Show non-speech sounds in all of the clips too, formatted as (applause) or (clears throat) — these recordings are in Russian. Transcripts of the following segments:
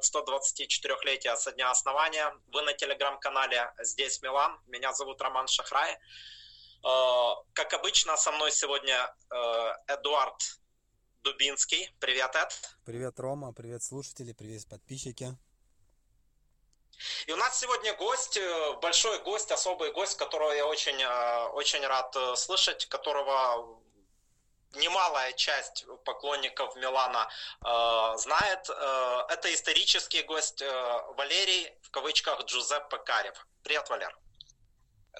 124-летия со дня основания. Вы на телеграм-канале «Здесь Милан». Меня зовут Роман Шахрай. Э, как обычно, со мной сегодня э, Эдуард Дубинский. Привет, Эд. Привет, Рома. Привет, слушатели. Привет, подписчики. И у нас сегодня гость, э, большой гость, особый гость, которого я очень, очень рад слышать, которого немалая часть поклонников Милана э, знает. Э, это исторический гость э, Валерий, в кавычках, Джузеппе Карев. Привет, Валер.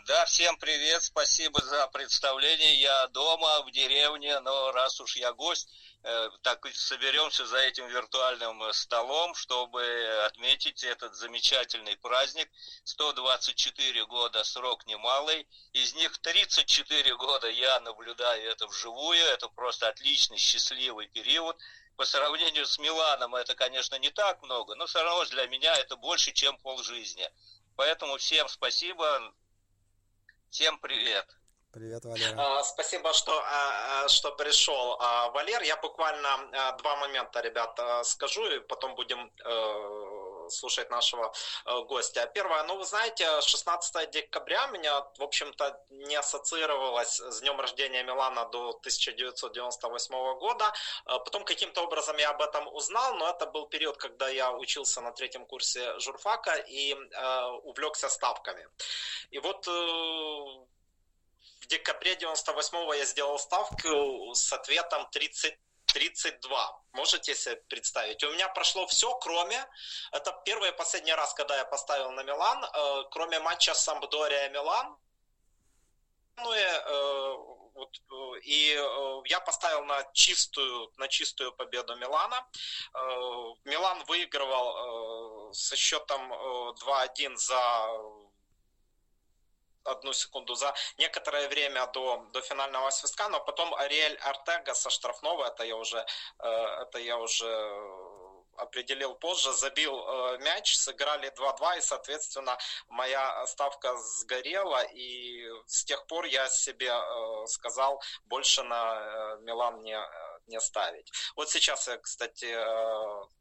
Да, всем привет, спасибо за представление. Я дома, в деревне, но раз уж я гость, э, так соберемся за этим виртуальным э, столом, чтобы отметить этот замечательный праздник. 124 года срок немалый, из них 34 года я наблюдаю это вживую, это просто отличный, счастливый период. По сравнению с Миланом это, конечно, не так много, но все равно для меня это больше, чем полжизни. Поэтому всем спасибо, всем привет. Привет, Валера. А, Спасибо, что, а, а, что пришел. Валер, я буквально два момента, ребят, а, скажу, и потом будем э, слушать нашего гостя. Первое, ну вы знаете, 16 декабря меня, в общем-то, не ассоциировалось с днем рождения Милана до 1998 года. Потом каким-то образом я об этом узнал, но это был период, когда я учился на третьем курсе журфака и увлекся ставками. И вот в декабре 98 я сделал ставку с ответом 30 32. Можете себе представить? У меня прошло все, кроме... Это первый и последний раз, когда я поставил на Милан, э, кроме матча Сампдория-Милан. Ну и, э, вот, э, и я поставил на чистую, на чистую победу Милана. Милан выигрывал со счетом 2-1 за одну секунду за некоторое время до, до финального свистка, но потом Ариэль Артега со штрафного, это я уже, э, это я уже определил позже, забил э, мяч, сыграли 2-2, и, соответственно, моя ставка сгорела, и с тех пор я себе э, сказал больше на Милан не, не ставить. Вот сейчас я, кстати,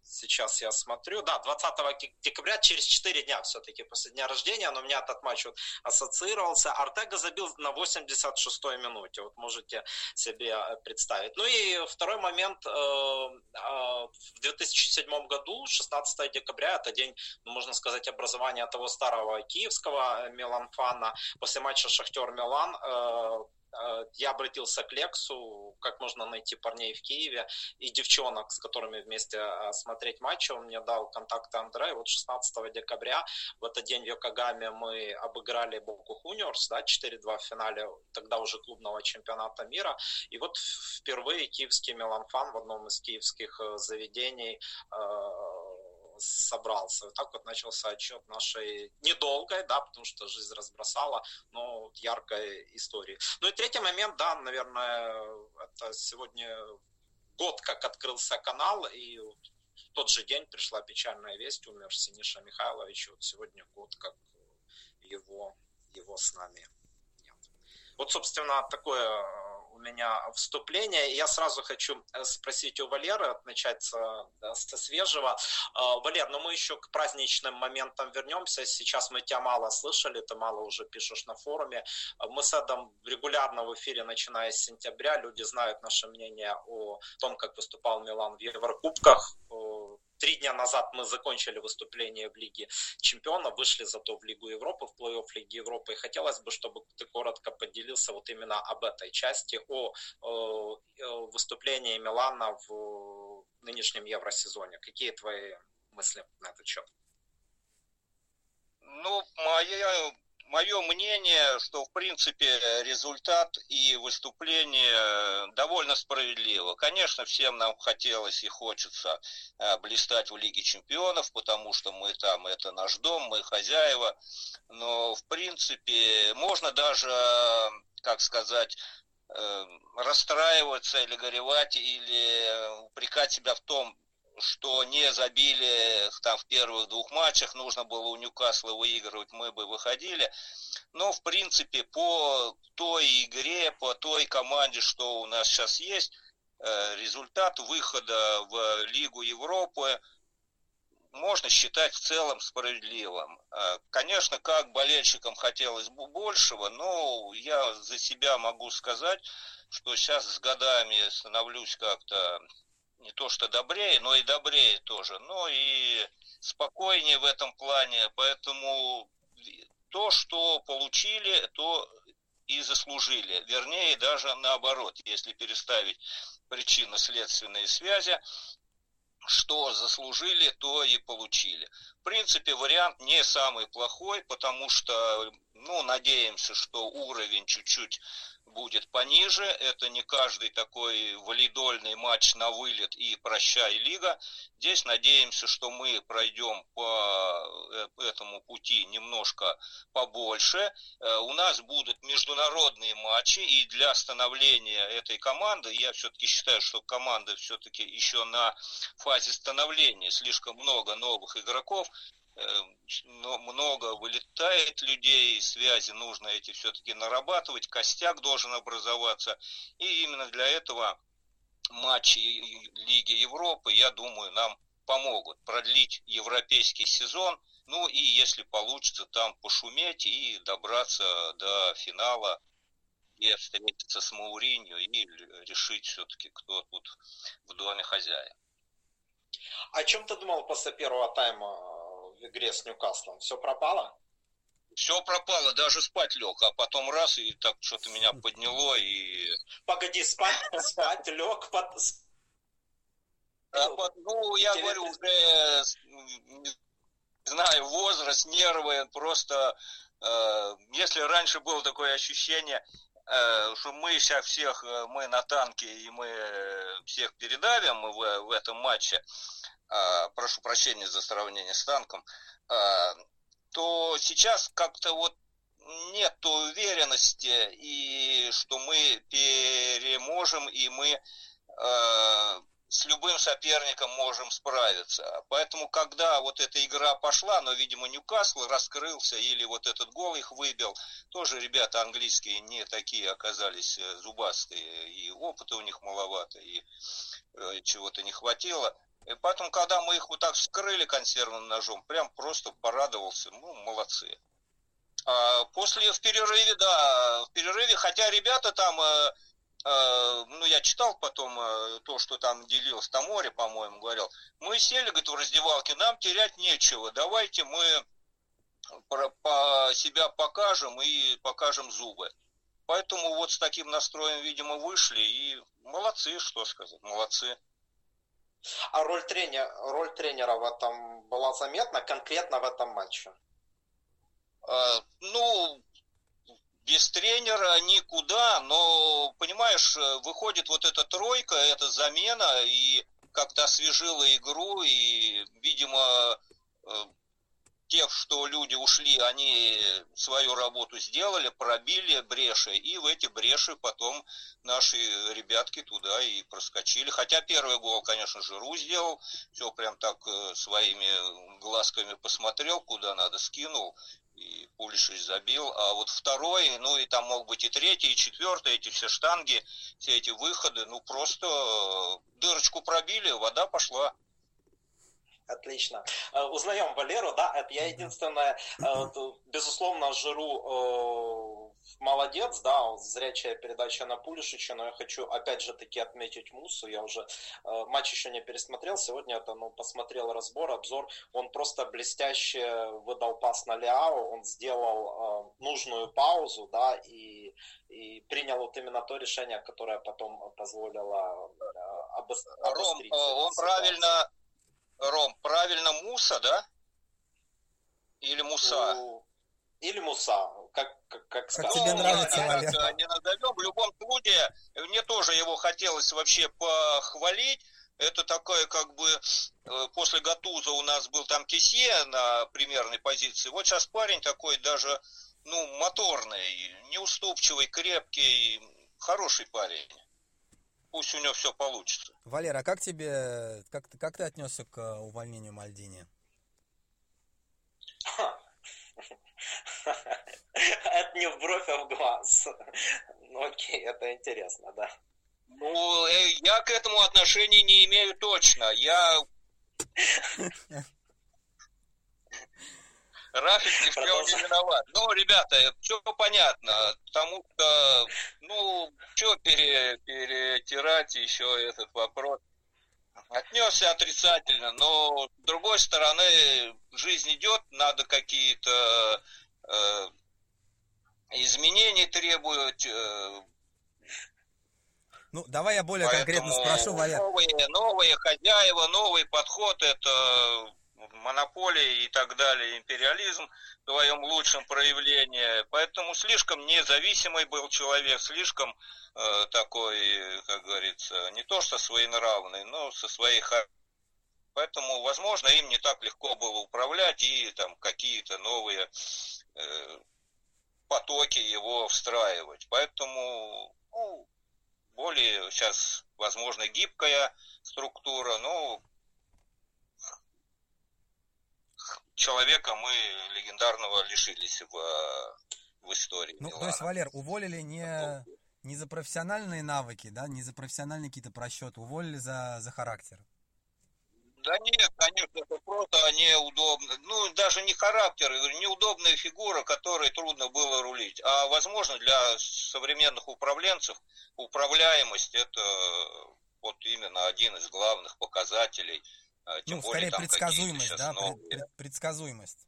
сейчас я смотрю, да, 20 декабря, через 4 дня все-таки после дня рождения, но у меня этот матч вот ассоциировался. Артега забил на 86-й минуте, вот можете себе э, представить. Ну и второй момент, э, э, в 2007 году, 16 декабря, это день, ну, можно сказать, образования того старого киевского Миланфана, после матча Шахтер-Милан, Э, я обратился к Лексу, как можно найти парней в Киеве и девчонок, с которыми вместе э, смотреть матчи. Он мне дал контакты Андрея. Вот 16 декабря в этот день в Йокогаме мы обыграли Боку Хуниорс, да, 4-2 в финале тогда уже клубного чемпионата мира. И вот впервые киевский Меланфан в одном из киевских э, заведений собрался. Так вот начался отчет нашей недолгой, да, потому что жизнь разбросала, но яркой истории. Ну и третий момент, да, наверное, это сегодня год, как открылся канал, и в тот же день пришла печальная весть, умер Синиша Михайлович, вот сегодня год, как его, его с нами нет. Вот, собственно, такое меня вступление. Я сразу хочу э, спросить у Валеры, начать с, со свежего. Э, Валер, ну мы еще к праздничным моментам вернемся. Сейчас мы тебя мало слышали, ты мало уже пишешь на форуме. Мы с Эдом регулярно в эфире, начиная с сентября. Люди знают наше мнение о том, как выступал Милан в Еврокубках Три дня назад мы закончили выступление в Лиге Чемпионов, вышли зато в Лигу Европы, в плей-офф Лиги Европы. И хотелось бы, чтобы ты коротко поделился вот именно об этой части, о, о выступлении Милана в нынешнем Евросезоне. Какие твои мысли на этот счет? Ну, моя мое мнение, что в принципе результат и выступление довольно справедливо. Конечно, всем нам хотелось и хочется э, блистать в Лиге Чемпионов, потому что мы там, это наш дом, мы хозяева. Но в принципе можно даже, как сказать, э, расстраиваться или горевать, или упрекать себя в том, что не забили там в первых двух матчах, нужно было у Ньюкасла выигрывать, мы бы выходили. Но, в принципе, по той игре, по той команде, что у нас сейчас есть, э, результат выхода в Лигу Европы можно считать в целом справедливым. Э, конечно, как болельщикам хотелось бы большего, но я за себя могу сказать, что сейчас с годами становлюсь как-то не то что добрее, но и добрее тоже, но и спокойнее в этом плане, поэтому то, что получили, то и заслужили. Вернее, даже наоборот, если переставить причинно-следственные связи, что заслужили, то и получили. В принципе, вариант не самый плохой, потому что, ну, надеемся, что уровень чуть-чуть будет пониже. Это не каждый такой валидольный матч на вылет и прощай лига. Здесь надеемся, что мы пройдем по э, этому пути немножко побольше. Э, у нас будут международные матчи, и для становления этой команды, я все-таки считаю, что команда все-таки еще на фазе становления, слишком много новых игроков, много вылетает людей, связи нужно эти все-таки нарабатывать, костяк должен образоваться. И именно для этого матчи Лиги Европы, я думаю, нам помогут продлить европейский сезон, ну и если получится там пошуметь и добраться до финала, и встретиться с Мауринью и решить все-таки, кто тут в доме хозяин. О чем ты думал после первого тайма в игре с Ньюкаслом? Все пропало? Все пропало, даже спать лег, а потом раз, и так что-то меня подняло, и... Погоди, спать, (laughs) спать лег, под... А, ну, я говорю, уже, не знаю, возраст, нервы, просто, э, если раньше было такое ощущение, э, что мы сейчас всех, э, мы на танке, и мы всех передавим в, в этом матче, э, прошу прощения за сравнение с танком, э, то сейчас как-то вот нет уверенности, и что мы переможем, и мы э, с любым соперником можем справиться. Поэтому, когда вот эта игра пошла, но, видимо, Ньюкасл раскрылся, или вот этот гол их выбил, тоже ребята английские не такие оказались э, зубастые, и опыта у них маловато, и э, чего-то не хватило. И поэтому, когда мы их вот так вскрыли консервным ножом, прям просто порадовался. Ну, молодцы. А после в перерыве, да, в перерыве, хотя ребята там, э, э, ну, я читал потом э, то, что там делилось, там море, по-моему, говорил, мы сели, говорит, в раздевалке, нам терять нечего, давайте мы про, по себя покажем и покажем зубы. Поэтому вот с таким настроем, видимо, вышли и молодцы, что сказать, молодцы. А роль тренера, роль тренера в этом была заметна конкретно в этом матче? А, ну, без тренера никуда, но, понимаешь, выходит вот эта тройка, эта замена, и как-то освежила игру, и, видимо, э, тех, что люди ушли, они свою работу сделали, пробили бреши, и в эти бреши потом наши ребятки туда и проскочили. Хотя первый гол, конечно, Жиру сделал, все прям так э, своими глазками посмотрел, куда надо, скинул, и Пулишич забил. А вот второй, ну и там мог быть и третий, и четвертый, эти все штанги, все эти выходы, ну просто э, дырочку пробили, вода пошла. Отлично. Э, узнаем Валеру, да, это я единственное, э, безусловно, Жиру э, молодец, да, зрячая передача на Пулишича, но я хочу опять же таки отметить Мусу, я уже матч еще не пересмотрел, сегодня это, ну, посмотрел разбор, обзор, он просто блестяще выдал пас на Ляо, он сделал нужную паузу, да, и, и принял вот именно то решение, которое потом позволило обострить. Ром, он правильно Ром, правильно Муса, да? Или Муса? Ну, или Муса, как, как, как сказать. Как тебе нравится, ну, Валер? Не назовем. В любом случае, мне тоже его хотелось вообще похвалить. Это такое, как бы, э, после Гатуза у нас был там Кисье на примерной позиции. Вот сейчас парень такой даже, ну, моторный, неуступчивый, крепкий, хороший парень пусть у него все получится. Валера, а как тебе, как, ты, как ты отнесся к э, увольнению Мальдини? (laughs) Это не в бровь, а в глаз. Ну окей, это интересно, да. Ну, э, я к этому отношения не имею точно. Я (laughs) Рафик ни в чем не виноват. Ну, ребята, все понятно, потому что, ну, что пере, перетирать еще этот вопрос. Отнесся отрицательно, но с другой стороны, жизнь идет, надо какие-то э, изменения требовать. Э, ну, давай я более конкретно спрошу, Валер. Новые, новые хозяева, новый подход, это монополия и так далее, империализм в своем лучшем проявлении. Поэтому слишком независимый был человек, слишком э, такой, как говорится, не то что своенравный, но со своей Поэтому, возможно, им не так легко было управлять и там какие-то новые э, потоки его встраивать. Поэтому ну, более сейчас, возможно, гибкая структура, но человека мы легендарного лишились в, в истории. Ну, Милана. то есть, Валер, уволили не, не за профессиональные навыки, да, не за профессиональные какие-то просчеты, уволили за, за характер. Да нет, конечно, это просто неудобно. Ну, даже не характер, неудобная фигура, которой трудно было рулить. А, возможно, для современных управленцев управляемость это вот именно один из главных показателей. А, тем ну, более, скорее предсказуемость, да, новые... предсказуемость.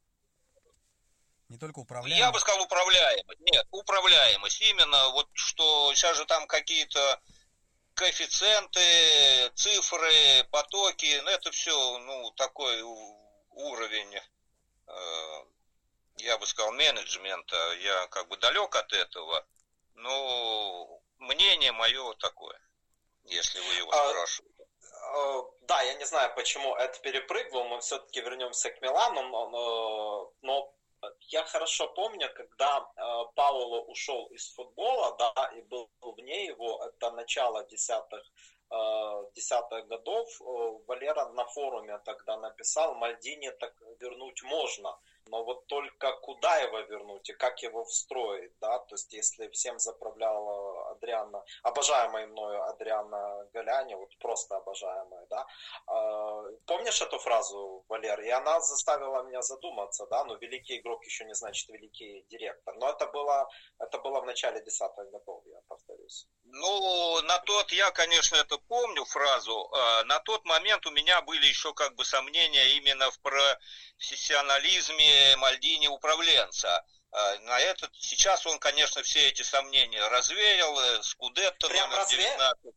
Не только управляемость. Я бы сказал управляемость. Нет, управляемость. Именно вот что сейчас же там какие-то коэффициенты, цифры, потоки, ну это все, ну, такой уровень, э, я бы сказал, менеджмента. Я как бы далек от этого, но мнение мое такое, если вы его а, спрашиваете. А, да, я не знаю, почему это перепрыгнул, мы все-таки вернемся к Милану, но, но я хорошо помню, когда э, Пауло ушел из футбола, да, и был вне его, это начало десятых э, десятых годов, э, Валера на форуме тогда написал, Мальдини так вернуть можно но вот только куда его вернуть и как его встроить, да, то есть если всем заправляла Адриана, обожаемая мною Адриана Галяни, вот просто обожаемая, да, а, помнишь эту фразу, Валер, и она заставила меня задуматься, да, ну, великий игрок еще не значит великий директор, но это было, это было в начале десятых годов, я повторюсь. Ну, на тот, я, конечно, это помню фразу, а, на тот момент у меня были еще как бы сомнения именно в профессионализме Мальдини управленца. А, на этот, сейчас он, конечно, все эти сомнения развеял, э, Скудетто номер 19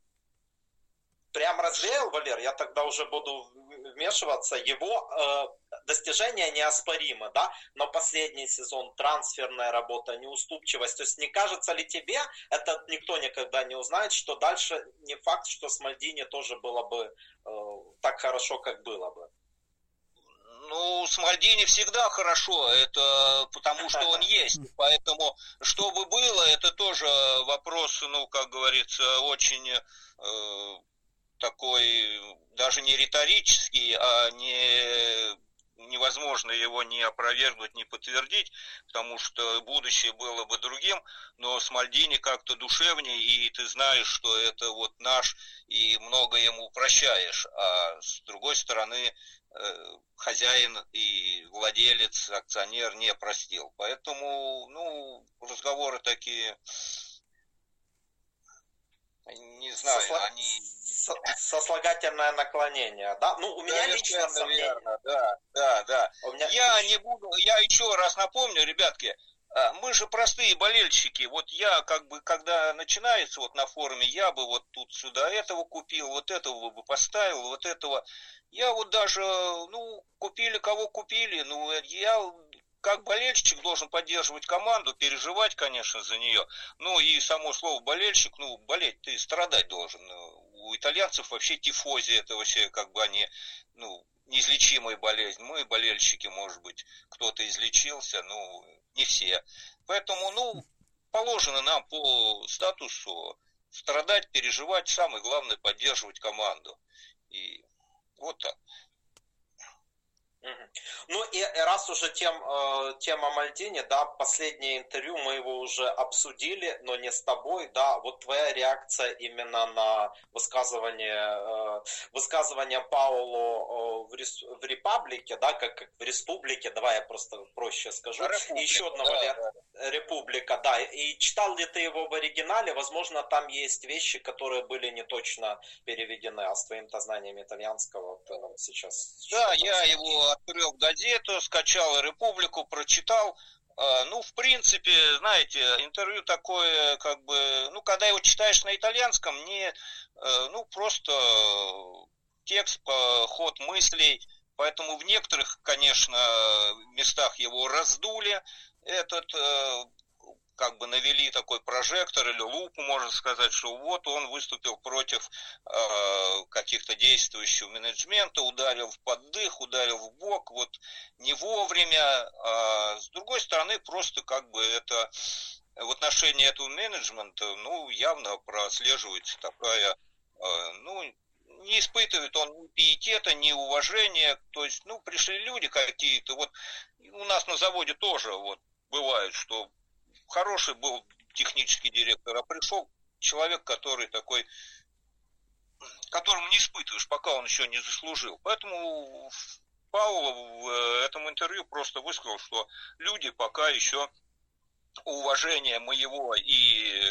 прям развеял, Валер, я тогда уже буду вмешиваться. Его э, достижения неоспоримы, да, но последний сезон, трансферная работа, неуступчивость. То есть не кажется ли тебе, это никто никогда не узнает, что дальше не факт, что с Мальдини тоже было бы э, так хорошо, как было бы? Ну, с Мальдини всегда хорошо, это потому что он (laughs) есть. Поэтому, что бы было, это тоже вопрос, ну, как говорится, очень э, такой даже не риторический, а не невозможно его не опровергнуть, не подтвердить, потому что будущее было бы другим, но с Мальдини как-то душевнее, и ты знаешь, что это вот наш, и много ему прощаешь, а с другой стороны э, хозяин и владелец, акционер не простил. Поэтому, ну, разговоры такие, не знаю, Сосла... они сослагательное наклонение, да? Ну, у меня да, лично сомнение. Да, да, да. меня... Я не буду, я еще раз напомню, ребятки, а, мы же простые болельщики. Вот я как бы, когда начинается вот на форуме, я бы вот тут сюда этого купил, вот этого бы поставил, вот этого. Я вот даже, ну, купили кого купили, ну, я как болельщик должен поддерживать команду, переживать, конечно, за нее. Ну и само слово болельщик, ну, болеть ты страдать должен у итальянцев вообще тифози, это вообще как бы они, ну, неизлечимая болезнь. Мы, болельщики, может быть, кто-то излечился, ну, не все. Поэтому, ну, положено нам по статусу страдать, переживать, самое главное поддерживать команду. И вот так. Ну и раз уже тем, э, тема Мальдини, да, последнее интервью мы его уже обсудили, но не с тобой, да, вот твоя реакция именно на высказывание, э, высказывание Пауло э, в, рес, в Репаблике, да, как, как в Республике, давай я просто проще скажу, Република, и еще одного да, да. Република, да, и читал ли ты его в оригинале, возможно, там есть вещи, которые были не точно переведены, а с твоим-то знанием итальянского ты нам сейчас... Да, я его открыл газету, скачал «Републику», прочитал. А, ну, в принципе, знаете, интервью такое, как бы, ну, когда его читаешь на итальянском, не, э, ну, просто текст, ход мыслей, поэтому в некоторых, конечно, местах его раздули, этот э, как бы навели такой прожектор или лупу, можно сказать, что вот он выступил против э, каких-то действующего менеджмента, ударил в поддых, ударил в бок, вот не вовремя. А с другой стороны, просто как бы это в отношении этого менеджмента, ну, явно прослеживается такая, э, ну, не испытывает он ни пиетета, ни уважения, то есть, ну, пришли люди какие-то, вот у нас на заводе тоже вот бывает, что хороший был технический директор, а пришел человек, который такой, которому не испытываешь, пока он еще не заслужил. Поэтому Пауло в э, этом интервью просто высказал, что люди пока еще уважения моего и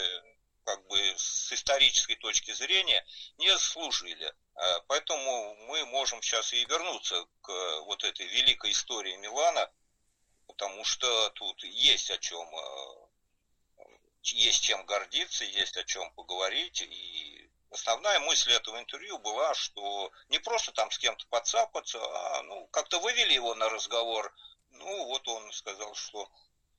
как бы с исторической точки зрения не заслужили. А, поэтому мы можем сейчас и вернуться к вот этой великой истории Милана, потому что тут есть о чем, есть чем гордиться, есть о чем поговорить. И основная мысль этого интервью была, что не просто там с кем-то подцапаться, а ну, как-то вывели его на разговор. Ну, вот он сказал, что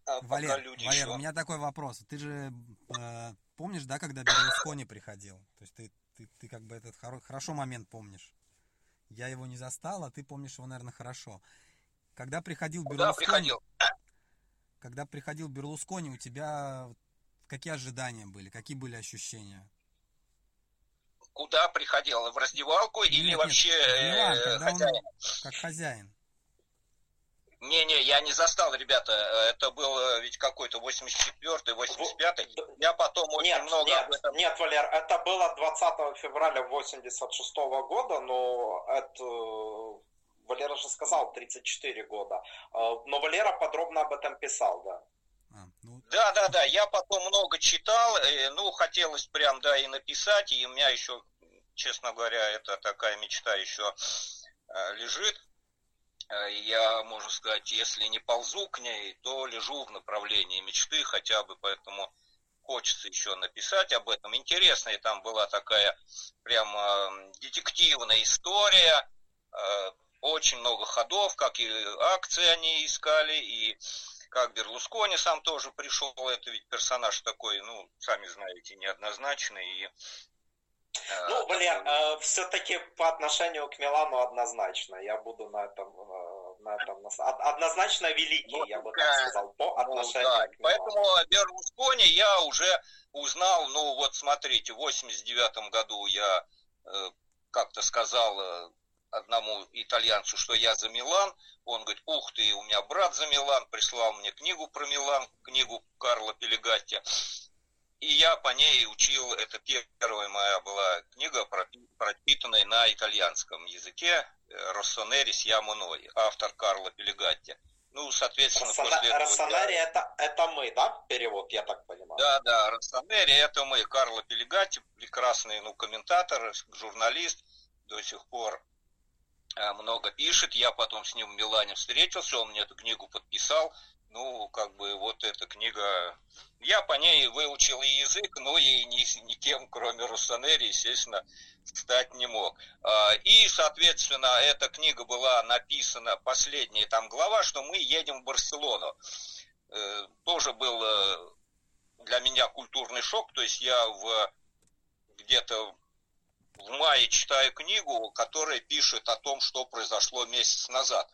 а Валер, люди Валер, еще... у меня такой вопрос. Ты же э, помнишь, да, когда Берлускони приходил? То есть ты, ты, ты как бы этот хоро, хорошо момент помнишь. Я его не застал, а ты помнишь его, наверное, хорошо. Когда приходил Берлускони... Да, приходил. Когда приходил Берлускони, у тебя какие ожидания были? Какие были ощущения? Куда приходил? В раздевалку нет, или нет, вообще нет, э, хозяин? Он, как хозяин. Не-не, я не застал, ребята. Это был э, ведь какой-то 84-й, 85-й. Я потом очень нет, много нет, об этом... Нет, Валер, это было 20 февраля 86 -го года, но это... Валера же сказал 34 года. Э, но Валера подробно об этом писал, да. А, ну... Да, да, да. Я потом много читал. Ну, хотелось прям, да, и написать. И у меня еще, честно говоря, это такая мечта еще э, лежит Э, я, можно сказать, если не ползу к ней, то лежу в направлении мечты хотя бы, поэтому хочется еще написать об этом. Интересная там была такая прямо детективная история, э, очень много ходов, как и акции они искали, и как Берлускони сам тоже пришел, это ведь персонаж такой, ну, сами знаете, неоднозначный, и Э, ну, блин, э, все-таки по отношению к Милану однозначно. Я буду на этом, э, на этом однозначно великий, я бы так сказал, по ну отношению ну, да. к Милану. Поэтому Берлускони я уже узнал, ну вот смотрите, в 89 году я э, как-то сказал э, одному итальянцу, что я за Милан. Он говорит, ух ты, у меня брат за Милан, прислал мне книгу про Милан, книгу Карла Пелегатти. И я по ней учил, это первая моя была книга, пропитанная на итальянском языке, «Россонерис я мной», автор Карло Пелегатти. Ну, соответственно, Рассона... после этого... Рассонари я... это, это мы, да, перевод, я так понимаю? Да, да, Рассонери это мы. Карло Пелегатти, прекрасный ну, комментатор, журналист, до сих пор э, много пишет. Я потом с ним в Милане встретился, он мне эту книгу подписал ну, как бы вот эта книга, я по ней выучил и язык, но и ни, никем, кроме Руссонери, естественно, стать не мог. А, и, соответственно, эта книга была написана, последняя там глава, что мы едем в Барселону. Э, тоже был э, для меня культурный шок, то есть я в где-то в мае читаю книгу, которая пишет о том, что произошло месяц назад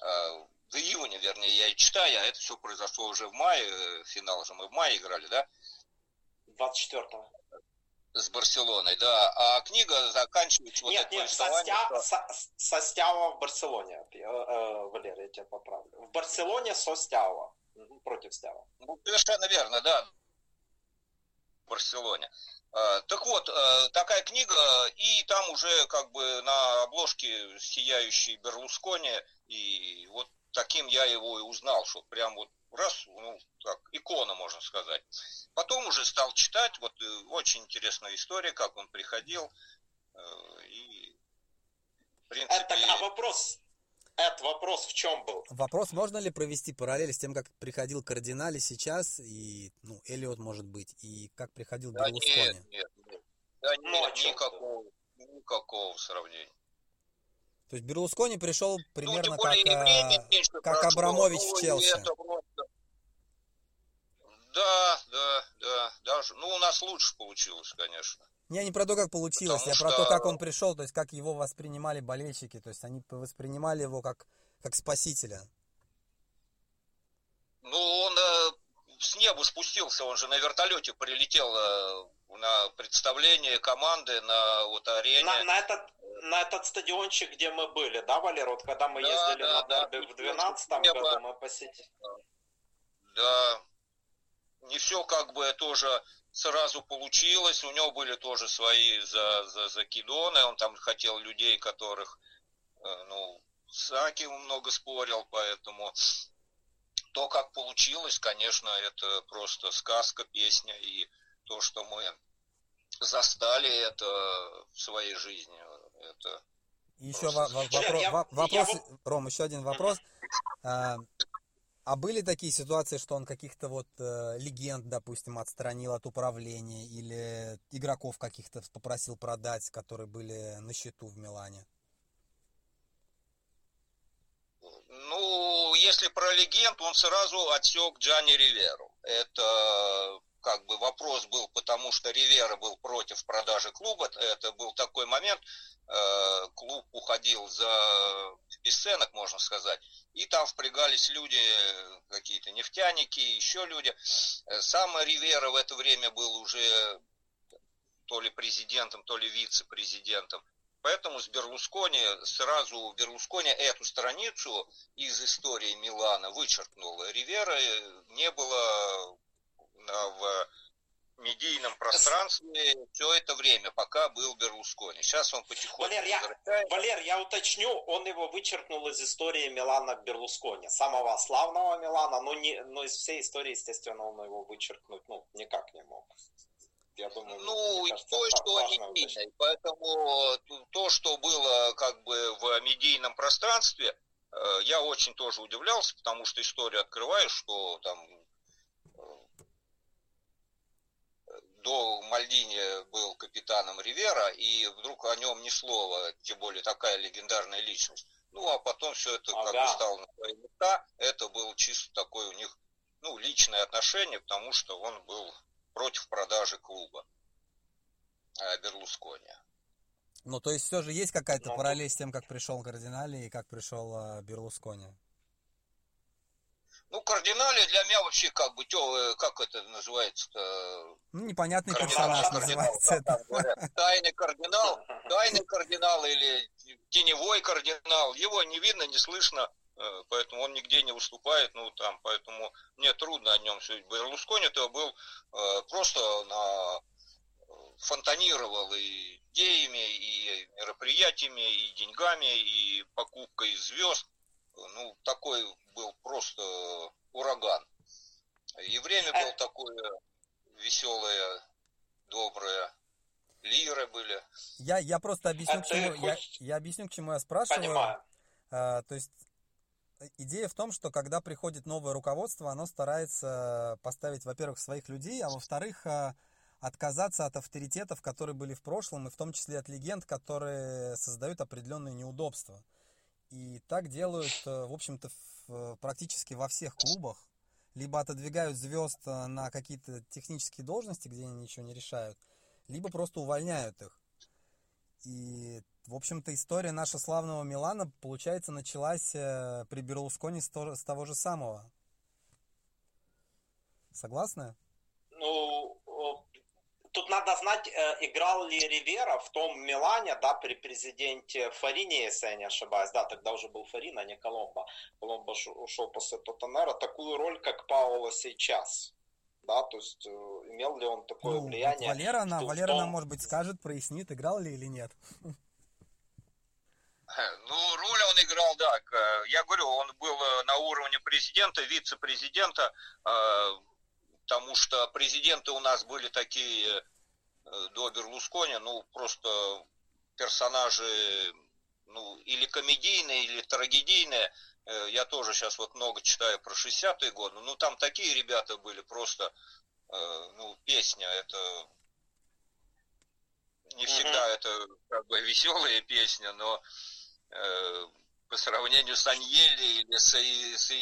а, в июне, вернее, я и читаю, а это все произошло уже в мае, э, финал же мы в мае играли, да? 24-го. С Барселоной, да. А книга заканчивается вот нет, нет, со, стя... что... со, со Стява в Барселоне, э, э, Валерий, я тебя поправлю. В Барселоне со Стява, против Стява. Ну, совершенно верно, да. В Барселоне. Э, так вот, э, такая книга, и там уже как бы на обложке сияющий Берлускони, и вот таким я его и узнал, что прям вот раз, ну, как икона, можно сказать. Потом уже стал читать, вот э, очень интересная история, как он приходил, и, в принципе... Это, а вопрос, этот вопрос в чем был? Вопрос, можно ли провести параллель с тем, как приходил Кардинали сейчас, и, ну, Эллиот, может быть, и как приходил да Берлускони? Нет, нет, нет. Да нет, ну, никакого, никакого сравнения. То есть Берлускони пришел ну, примерно ну, как, а, как Абрамович в Челси. Да, да, да, даже, ну у нас лучше получилось, конечно. Не, не про то, как получилось, Потому а про что... то, как он пришел, то есть как его воспринимали болельщики, то есть они воспринимали его как, как спасителя. Ну, он э, с неба спустился, он же на вертолете прилетел э, на представление команды на вот арене. На, на, этот, на этот стадиончик, где мы были, да, Валер? Вот когда мы да, ездили да, на дерби да, в 12 году, мы посетили. Да, не все как бы тоже сразу получилось. У него были тоже свои за, за, закидоны. Он там хотел людей, которых, э, ну, с Аким много спорил, поэтому то, как получилось, конечно, это просто сказка, песня и то, что мы застали это в своей жизни. Это еще во- во- вопро- я, вопрос, я... Ром, еще один вопрос. А, были такие ситуации, что он каких-то вот э, легенд, допустим, отстранил от управления или игроков каких-то попросил продать, которые были на счету в Милане? Ну, если про легенд, он сразу отсек Джани Риверу. Это как бы вопрос был, потому что Ривера был против продажи клуба. Это был такой момент, э, клуб уходил за бесценок, можно сказать, и там впрягались люди, какие-то нефтяники, еще люди. Э, сам Ривера в это время был уже то ли президентом, то ли вице-президентом. Поэтому с Берлускони, сразу Берлускони эту страницу из истории Милана вычеркнул. Ривера не было в медийном пространстве все это время, пока был Берлускони. Сейчас он потихоньку Валер, я, Валер, я уточню, он его вычеркнул из истории Милана Берлускони, самого славного Милана, но, не, но из всей истории, естественно, он его вычеркнуть ну, никак не мог. Я думаю, ну, и кажется, то, что они видели. Поэтому то, что было как бы в медийном пространстве, э, я очень тоже удивлялся, потому что историю открываешь, что там до Мальдини был капитаном Ривера, и вдруг о нем ни слова, тем более такая легендарная личность. Ну, а потом все это ага. как бы стало на свои места. Это было чисто такое у них, ну, личное отношение, потому что он был против продажи клуба э, Берлускони. Ну, то есть все же есть какая-то ну, параллель с тем, как пришел Кардинали и как пришел э, Берлускони? Ну, кардинали для меня вообще как бы, тё, как это называется-то? Ну, непонятный кардинал, персонаж кардинал, называется. Тайный кардинал, (laughs) тайный кардинал или теневой кардинал. Его не видно, не слышно, э, поэтому он нигде не выступает, ну, там, поэтому мне трудно о нем судить. Берлускони-то был э, просто на фонтанировал и идеями, и мероприятиями, и деньгами, и покупкой звезд ну, такой был просто ураган. И время было такое веселое, доброе. Лиры были. Я, я просто объясню, а к чему, я, я объясню, к чему я спрашиваю. Понимаю. А, то есть идея в том, что когда приходит новое руководство, оно старается поставить, во-первых, своих людей, а во-вторых, а, отказаться от авторитетов, которые были в прошлом, и в том числе от легенд, которые создают определенные неудобства. И так делают, э, в общем-то, практически во всех клубах. Либо отодвигают звезд э, на какие-то технические должности, где они ничего не решают, либо просто увольняют их. И, в общем-то, история наша славного Милана, получается, началась при Берлускони с того же самого. Согласны? Тут надо знать, э, играл ли Ривера в том Милане, да, при президенте Фарине, если я не ошибаюсь, да, тогда уже был Фарин, а не Коломбо. Коломбо ушел после Тоттенера, такую роль, как Паула сейчас. Да, то есть э, имел ли он такое ну, влияние? Вот Валера, нам, Валера том... нам, может быть, скажет, прояснит, играл ли или нет. (laughs) Ну, роль он играл, да. Я говорю, он был э, на уровне президента, вице-президента, потому что президенты у нас были такие э, до Берлускони, ну, просто персонажи, ну, или комедийные, или трагедийные. Э, я тоже сейчас вот много читаю про 60-е годы, ну, там такие ребята были просто, э, ну, песня, это не всегда mm-hmm. это как бы (laughs) веселая песня, но по сравнению с Аньели или с, с,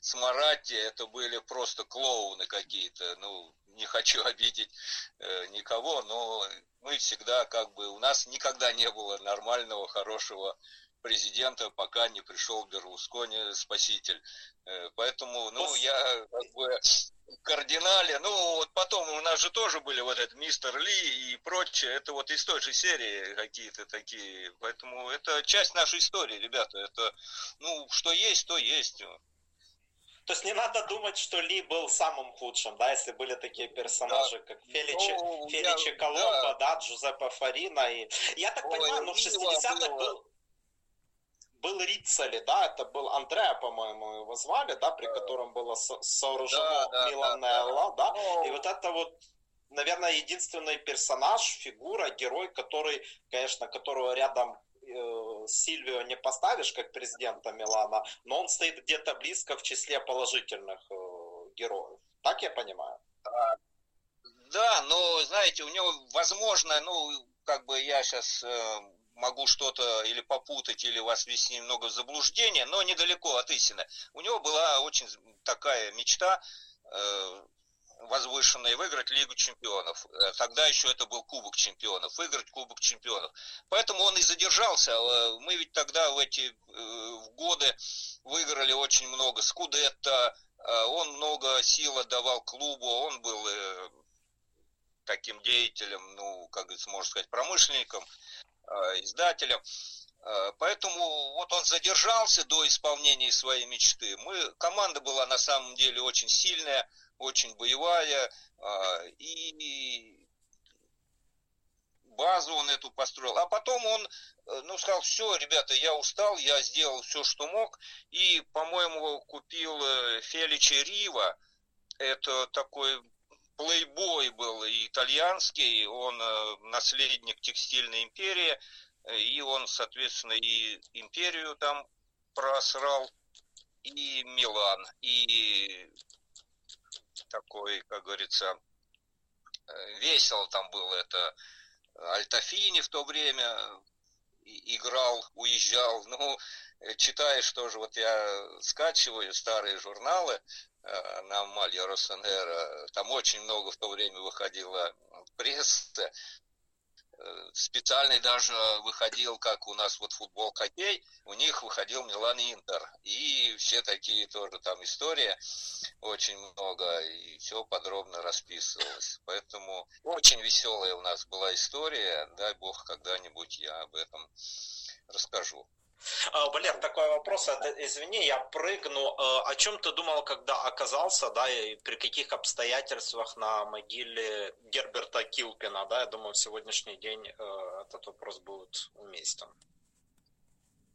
с Марати, это были просто клоуны какие-то. Ну, не хочу (laughs) обидеть э, никого, но мы всегда как бы, у нас никогда не было нормального, хорошего президента, пока не пришел Берлускони спаситель. Э, поэтому, ну, я как бы кардинале, ну, вот потом у нас же тоже были вот этот мистер Ли и прочее, это вот из той же серии какие-то такие, поэтому это часть нашей истории, ребята, это, ну, что есть, то есть. То есть не надо думать, что Ли был самым худшим, да, если были такие персонажи, да. как Феличи, ну, Феличи я, Коломбо, да. да, Джузеппе Фарина. И... Я так Ой, понимаю, ну в 60-х был, был Риццели, да, это был Андреа, по-моему, его звали, да, при котором было со- сооружено да, Миланелла, да, да. да. И вот это вот наверное, единственный персонаж, фигура, герой, который, конечно, которого рядом э, Сильвио не поставишь как президента Милана, но он стоит где-то близко в числе положительных э, героев. Так я понимаю? Да, но, знаете, у него, возможно, ну, как бы я сейчас э, могу что-то или попутать, или вас ввести немного в заблуждение, но недалеко от истины. У него была очень такая мечта э, возвышенные, выиграть Лигу чемпионов. Э, тогда еще это был Кубок чемпионов, выиграть Кубок чемпионов. Поэтому он и задержался. Э, мы ведь тогда в эти э, годы выиграли очень много. Скудетто, он много сил отдавал клубу, он был таким деятелем, ну, как говорится, можно сказать, промышленником, издателем. Поэтому вот он задержался до исполнения своей мечты. Мы, команда была на самом деле очень сильная очень боевая, а, и базу он эту построил. А потом он, э, ну, сказал, все, ребята, я устал, я сделал все, что мог, и, по-моему, купил э, Феличи Рива, это такой плейбой был итальянский, он э, наследник текстильной империи, и он, соответственно, и империю там просрал, и Милан, и такой, как говорится, э, весело там было это. Альтафини в то время играл, уезжал. Ну, э, читаешь тоже, вот я скачиваю старые журналы э, на Малья Росенера, там очень много в то время выходило прессы, специальный даже выходил, как у нас вот футбол, хоккей, у них выходил Милан Интер. И все такие тоже там истории, очень много, и все подробно расписывалось. Поэтому очень веселая у нас была история, дай бог когда-нибудь я об этом расскажу. А, Валер, такой вопрос, извини, я прыгну. А, о чем ты думал, когда оказался, да, и при каких обстоятельствах на могиле Герберта Килпина, да, я думаю, в сегодняшний день э, этот вопрос будет уместен.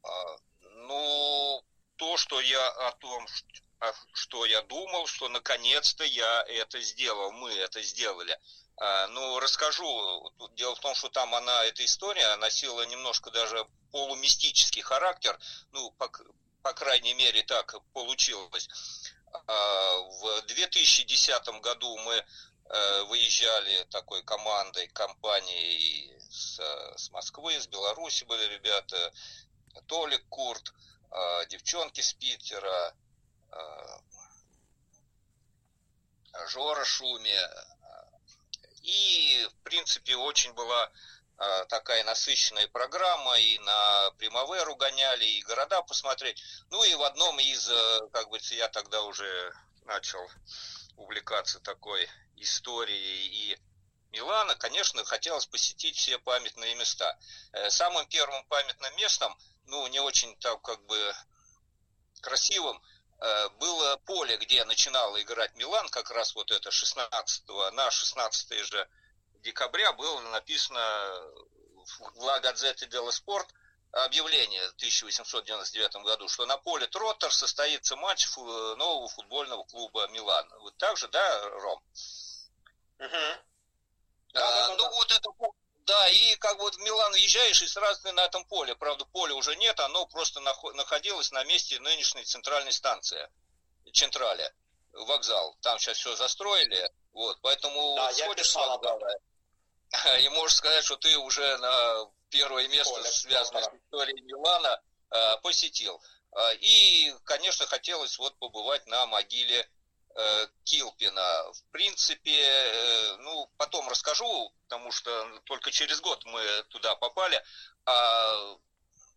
А, ну, то, что я о том, что я думал, что наконец-то я это сделал, мы это сделали. Ну, расскажу. Дело в том, что там она, эта история носила немножко даже полумистический характер, ну, по, по крайней мере, так получилось. А, в 2010 году мы э, выезжали такой командой, компанией с, с Москвы, с Беларуси были ребята, Толик Курт, а, девчонки с Питера, а, Жора Шуми. И, в принципе, очень была Э, такая насыщенная программа, и на Примаверу гоняли, и города посмотреть. Ну и в одном из, э, как бы я тогда уже начал увлекаться такой историей и Милана, конечно, хотелось посетить все памятные места. Э, самым первым памятным местом, ну, не очень так как бы красивым, было поле, где начинал играть Милан, как раз вот это 16 на 16 же декабря было написано в La Gazzetta dello Sport объявление в 1899 году, что на поле Троттер состоится матч нового футбольного клуба Милан. Вот так же, да, Ром? Угу. А, ну вот это да, и как вот в Милан въезжаешь, и сразу ты на этом поле. Правда, поля уже нет, оно просто находилось на месте нынешней центральной станции, Централя, вокзал. Там сейчас все застроили, вот, поэтому да, сходишь с вокзала, (laughs) и можешь сказать, что ты уже на первое место, Поле, связанное с историей Милана, э, посетил. Э, и, конечно, хотелось вот побывать на могиле Килпина. В принципе, ну, потом расскажу, потому что только через год мы туда попали. А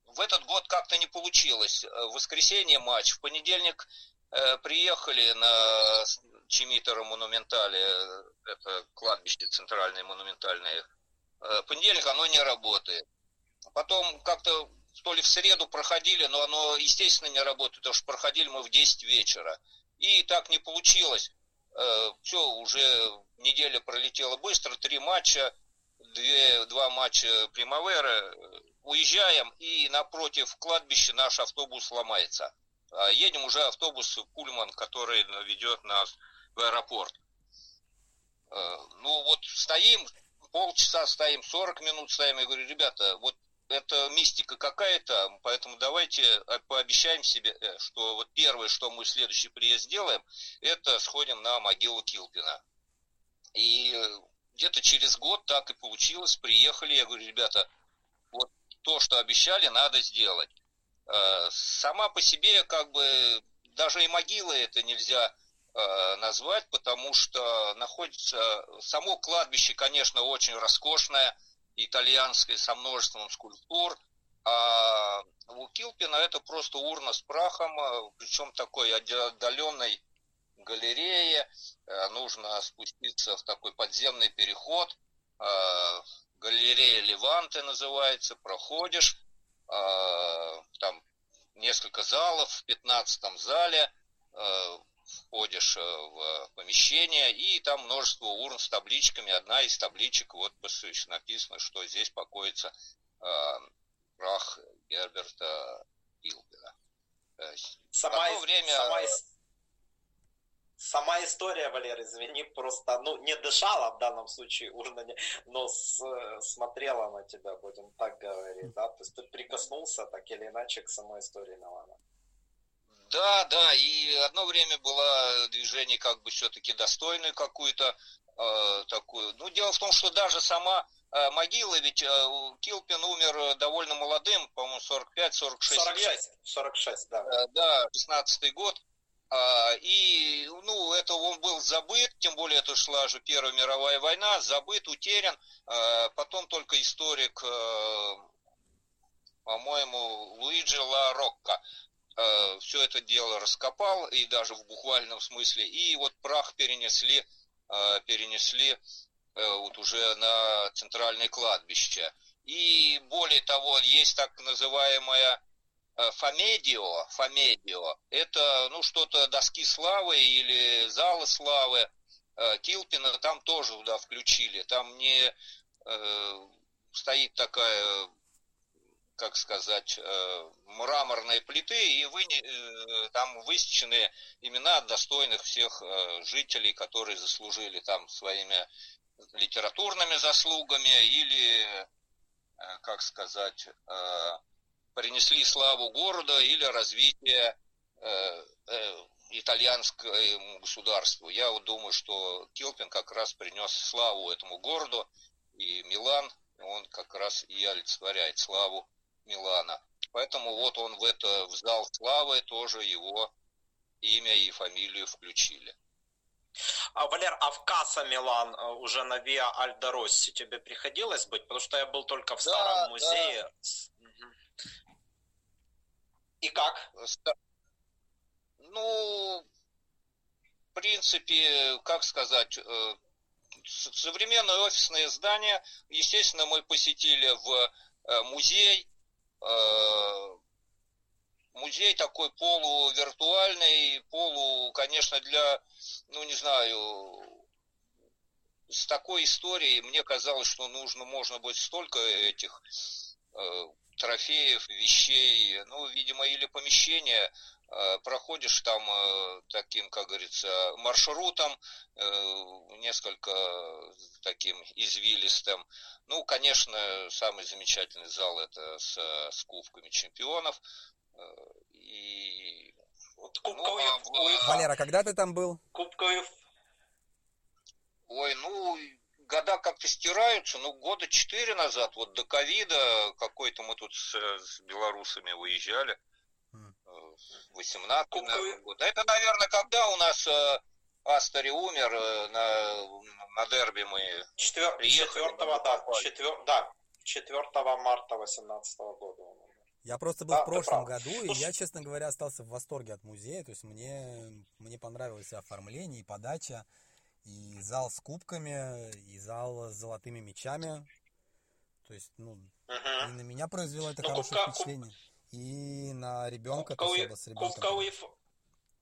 в этот год как-то не получилось. В воскресенье матч, в понедельник приехали на Чимитера Монументале, это кладбище центральное монументальное, э, понедельник оно не работает. Потом как-то то ли в среду проходили, но оно, естественно, не работает, потому что проходили мы в 10 вечера. И так не получилось. Э, все, уже неделя пролетела быстро, три матча, две, два матча Примавера, уезжаем, и напротив кладбища наш автобус ломается. А едем уже автобус Пульман, который ведет нас в аэропорт. Э, ну вот стоим, полчаса стоим, 40 минут стоим, я говорю, ребята, вот это мистика какая-то, поэтому давайте э, пообещаем себе, э, что вот первое, что мы следующий приезд сделаем, это сходим на могилу Килпина. И где-то через год так и получилось, приехали, я говорю, ребята, вот то, что обещали, надо сделать. Сама по себе, как бы, даже и могила это нельзя Э, назвать, потому что находится само кладбище, конечно, очень роскошное, итальянское, со множеством скульптур, а у Килпина это просто урна с прахом, э, причем такой отдаленной галерее, э, нужно спуститься в такой подземный переход, галерея Леванты называется, проходишь, там несколько залов, в 15 зале входишь э, в помещение, и там множество урн с табличками. Одна из табличек, вот написано, что здесь покоится э, прах Герберта Билбера. Сама, время... сама, сама история, Валер, извини, просто, ну, не дышала в данном случае урна, но с, смотрела на тебя, будем так говорить, да, то есть ты прикоснулся так или иначе к самой истории Милана. Да, да, и одно время было движение как бы все-таки достойное какую-то э, такую. Ну, дело в том, что даже сама э, могила, ведь э, Килпин умер довольно молодым, по-моему, 45-46 46, лет. 46, да. Э, да, 16 год. А, и, ну, это он был забыт, тем более это шла же Первая мировая война, забыт, утерян. А, потом только историк, э, по-моему, Луиджи Ла Рокко Э, все это дело раскопал, и даже в буквальном смысле, и вот прах перенесли, э, перенесли э, вот уже на центральное кладбище. И более того, есть так называемая Фомедио, Фомедио, это ну что-то доски славы или залы славы Килпина, там тоже туда включили, там не стоит такая как сказать, э, мраморные плиты, и вы, э, там высечены имена достойных всех э, жителей, которые заслужили там своими литературными заслугами или, как сказать, принесли славу города или развитие итальянскому государству. Я вот думаю, что Килпин как раз принес славу этому городу, и Милан, он как раз и олицетворяет славу Милана. Поэтому вот он в это в зал славы тоже его имя и фамилию включили. А, Валер, а в Касса Милан э, уже на Виа Альдоросси тебе приходилось быть? Потому что я был только в старом да, музее. Да. И как? Ну, в принципе, как сказать, э, современное офисное здание, естественно, мы посетили в э, музей, музей такой полувиртуальный, полу, конечно, для, ну не знаю, с такой историей мне казалось, что нужно, можно быть столько этих э, трофеев, вещей, ну, видимо, или помещения, э, проходишь там э, таким, как говорится, маршрутом, э, несколько таким извилистым. Ну, конечно, самый замечательный зал это с, с кубками чемпионов. И вот кубковый, ну, а, Валера, когда ты там был? Кубковый. Ой, ну, года как-то стираются, ну, года четыре назад, вот до ковида какой-то мы тут с, с белорусами выезжали. 18 mm. год. Это, наверное, когда у нас э, Астори умер, э, на, на дерби мы Четвер... приехали. 4, да, 4, да, 4 марта 18 года он умер. Я просто был да, в прошлом году, и я, честно говоря, остался в восторге от музея. То есть мне, мне понравилось оформление и подача и зал с кубками, и зал с золотыми мечами. То есть, ну, uh-huh. и на меня произвело это ну, хорошее кубка, впечатление. Куб... И на ребенка, кубковый, с ребенком. Кубковый,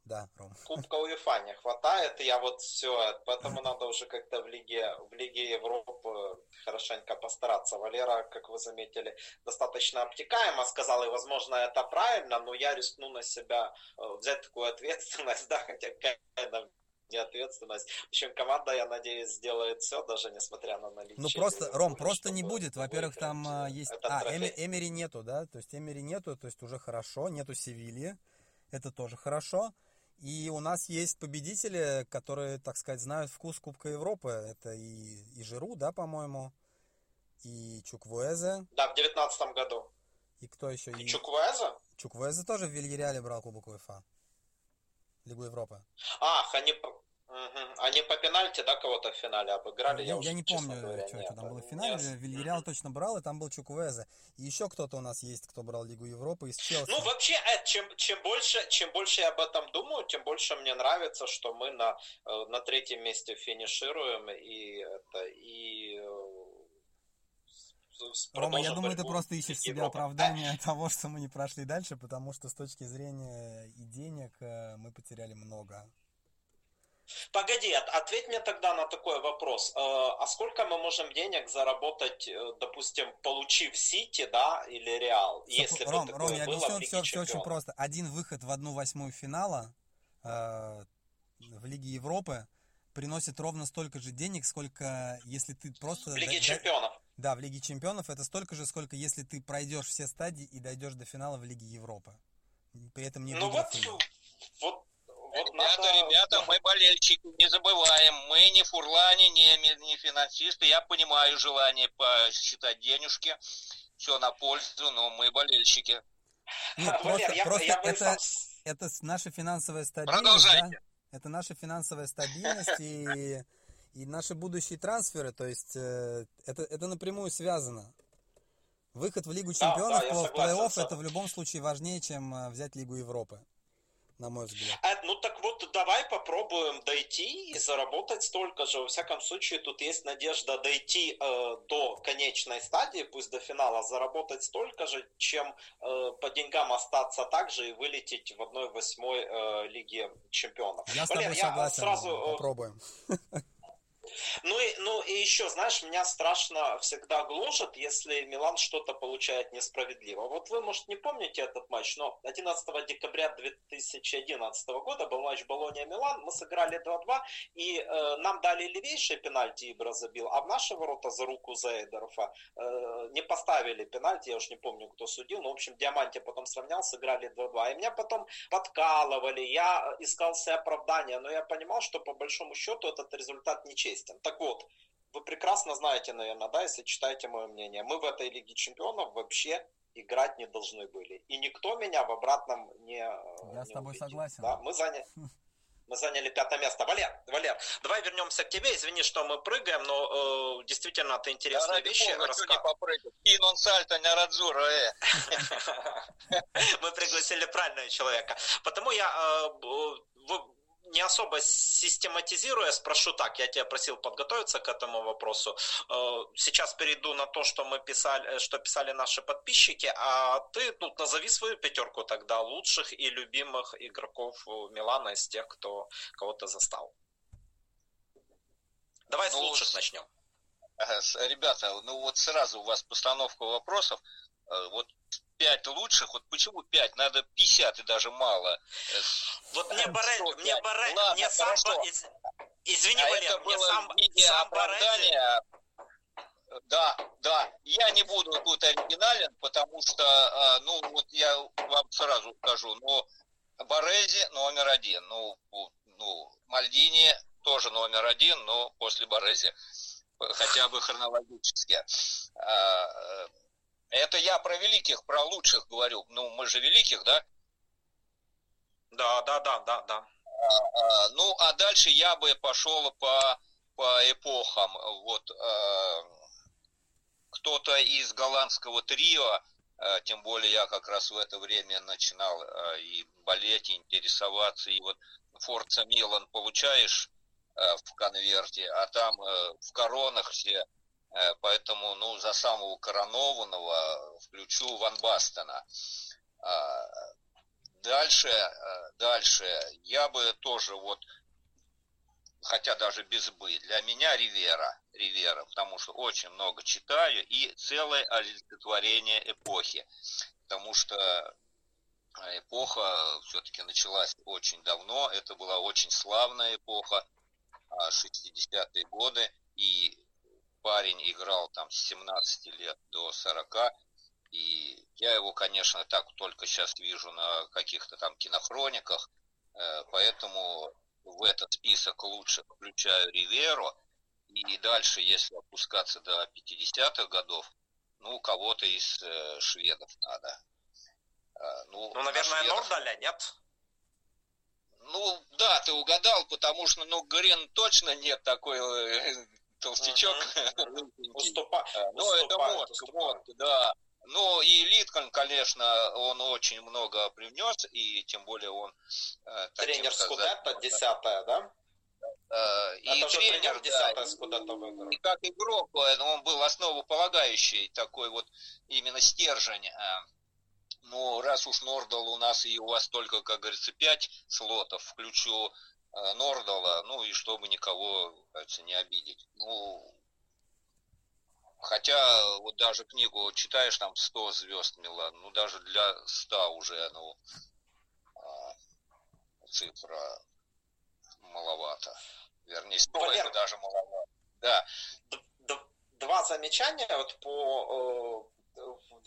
Да, Ром. Кубка УЕФА не хватает, я вот все, поэтому надо уже как-то в Лиге, в Лиге Европы хорошенько постараться. Валера, как вы заметили, достаточно обтекаемо сказал, и, возможно, это правильно, но я рискну на себя э, взять такую ответственность, (laughs) да, хотя какая не ответственность. В общем, команда, я надеюсь, сделает все, даже несмотря на наличие. Ну просто, Ром, просто не будет. Во-первых, там а, есть... А, Эми, Эмери нету, да? То есть Эмери нету, то есть уже хорошо. Нету Севильи, это тоже хорошо. И у нас есть победители, которые, так сказать, знают вкус Кубка Европы. Это и, и Жиру, да, по-моему, и Чуквуэзе. Да, в девятнадцатом году. И кто еще? И, и... Чуквуэзе? Чуквуэзе тоже в Вильяреале брал Кубок УЕФА. Лигу Европы. Ах, они, угу. они по пенальти, да, кого-то в финале обыграли? Я, я, уже, я не помню, говоря, что это там было в финале. Нет. Вильяреал точно брал, и там был Чуквезе. И еще кто-то у нас есть, кто брал Лигу Европы из Челси. Ну, вообще, э, чем, чем, больше, чем больше я об этом думаю, тем больше мне нравится, что мы на, э, на третьем месте финишируем, и, это, и э, Рома, я думаю, ты просто ищешь себе оправдание (laughs) того, что мы не прошли дальше, потому что с точки зрения и денег э, мы потеряли много. Погоди, ответь мне тогда на такой вопрос. Э, а сколько мы можем денег заработать, э, допустим, получив Сити, да, или Реал, Стоп, если Ром, бы Ром, я объясню все, все очень просто. Один выход в одну восьмую финала э, в Лиге Европы приносит ровно столько же денег, сколько если ты просто... В Лиге чемпионов. Да, в Лиге Чемпионов это столько же, сколько если ты пройдешь все стадии и дойдешь до финала в Лиге Европы. При этом не Ну вот, вот, вот ребята, надо... ребята, мы болельщики, не забываем. Мы не фурлани, не, не финансисты. Я понимаю желание посчитать денежки. Все на пользу, но мы болельщики. Нет, просто, Валер, я, просто я это, сам... это наша финансовая стабильность. Продолжайте. Да? Это наша финансовая стабильность и и наши будущие трансферы, то есть э, это, это напрямую связано. Выход в Лигу Чемпионов да, да, по плей-офф это в любом случае важнее, чем э, взять Лигу Европы, на мой взгляд. А, ну так вот, давай попробуем дойти и заработать столько же. Во всяком случае, тут есть надежда дойти э, до конечной стадии, пусть до финала, заработать столько же, чем э, по деньгам остаться так же и вылететь в одной восьмой э, Лиге Чемпионов. Я с тобой Валер, согласен, я сразу... попробуем. (laughs) Ну и, ну и еще, знаешь, меня страшно всегда гложет, если Милан что-то получает несправедливо. Вот вы, может, не помните этот матч, но 11 декабря 2011 года был матч Болония-Милан, мы сыграли 2-2, и э, нам дали левейший пенальти, Ибра забил, а в наши ворота за руку Зейдерфа э, не поставили пенальти, я уж не помню, кто судил, но, в общем, Диаманте потом сравнял, сыграли 2-2, и меня потом подкалывали, я искал себе оправдания, но я понимал, что по большому счету этот результат нечестен честен. Так вот, вы прекрасно знаете, наверное, да, если читаете мое мнение, мы в этой Лиге Чемпионов вообще играть не должны были. И никто меня в обратном не Я не с тобой убедил. согласен. Да, мы заняли... Мы заняли пятое место. Валер, Валер, давай вернемся к тебе. Извини, что мы прыгаем, но э, действительно ты интересные да, вещи рассказываешь. Кинон сальто не радзура, э. (laughs) Мы пригласили правильного человека. Потому я э, не особо систематизируя, спрошу так, я тебя просил подготовиться к этому вопросу. Э, сейчас перейду на то, что мы писали, э, что писали наши подписчики, а ты тут назови свою пятерку тогда лучших и любимых игроков Милана из тех, кто кого-то застал. Давай ну, с лучших начнем. Ребята, ну вот сразу у вас постановка вопросов. Э, вот пять лучших, вот почему пять, надо 50 и даже мало. Вот мне Баре, мне Баре, Ладно, мне сам, из, извини, а Валер, мне сам, сам оправдание, да, да, я не буду тут оригинален, потому что, а, ну, вот я вам сразу скажу, но Борези номер один, ну, ну, Мальдини тоже номер один, но после Борези, хотя бы хронологически. Это я про великих, про лучших говорю. Ну, мы же великих, да? Да, да, да, да, да. А, а, ну, а дальше я бы пошел по, по эпохам. Вот а, кто-то из голландского трио, а, тем более я как раз в это время начинал а, и болеть, и интересоваться, и вот Форца Милан получаешь в конверте, а там в коронах все Э, поэтому, ну, за самого коронованного включу Ван Бастена. А, Дальше, дальше, я бы тоже вот хотя даже без бы, для меня Ривера, Ривера, потому что очень много читаю, и целое олицетворение эпохи, потому что эпоха все-таки началась очень давно, это была очень славная эпоха, 60-е а, годы, и парень играл там с 17 лет до 40, и я его, конечно, так только сейчас вижу на каких-то там кинохрониках, э, поэтому в этот список лучше включаю Риверу, и дальше, если опускаться до 50-х годов, ну, кого-то из э, шведов надо. А, ну, ну наверное, шведов... Нордаля, нет? Ну, да, ты угадал, потому что, ну, Грин точно нет такой э, толстячок. (laughs) Уступа... Ну, это мод, мод, да. Ну, и Литкон, конечно, он очень много привнес, и тем более он... Э, тренер Скудетто, десятая, да? Э, и Это тренер, да, и, и как игрок, он был основополагающий такой вот именно стержень. Э. Ну, раз уж Нордал у нас и у вас только, как говорится, пять слотов, включу Нордала, ну и чтобы никого, кажется, не обидеть. Ну, Хотя вот даже книгу читаешь, там 100 звезд Милан, ну даже для 100 уже, ну, а, цифра маловато. Вернее, 100 Валер, это даже маловато. Да. Два замечания вот по э,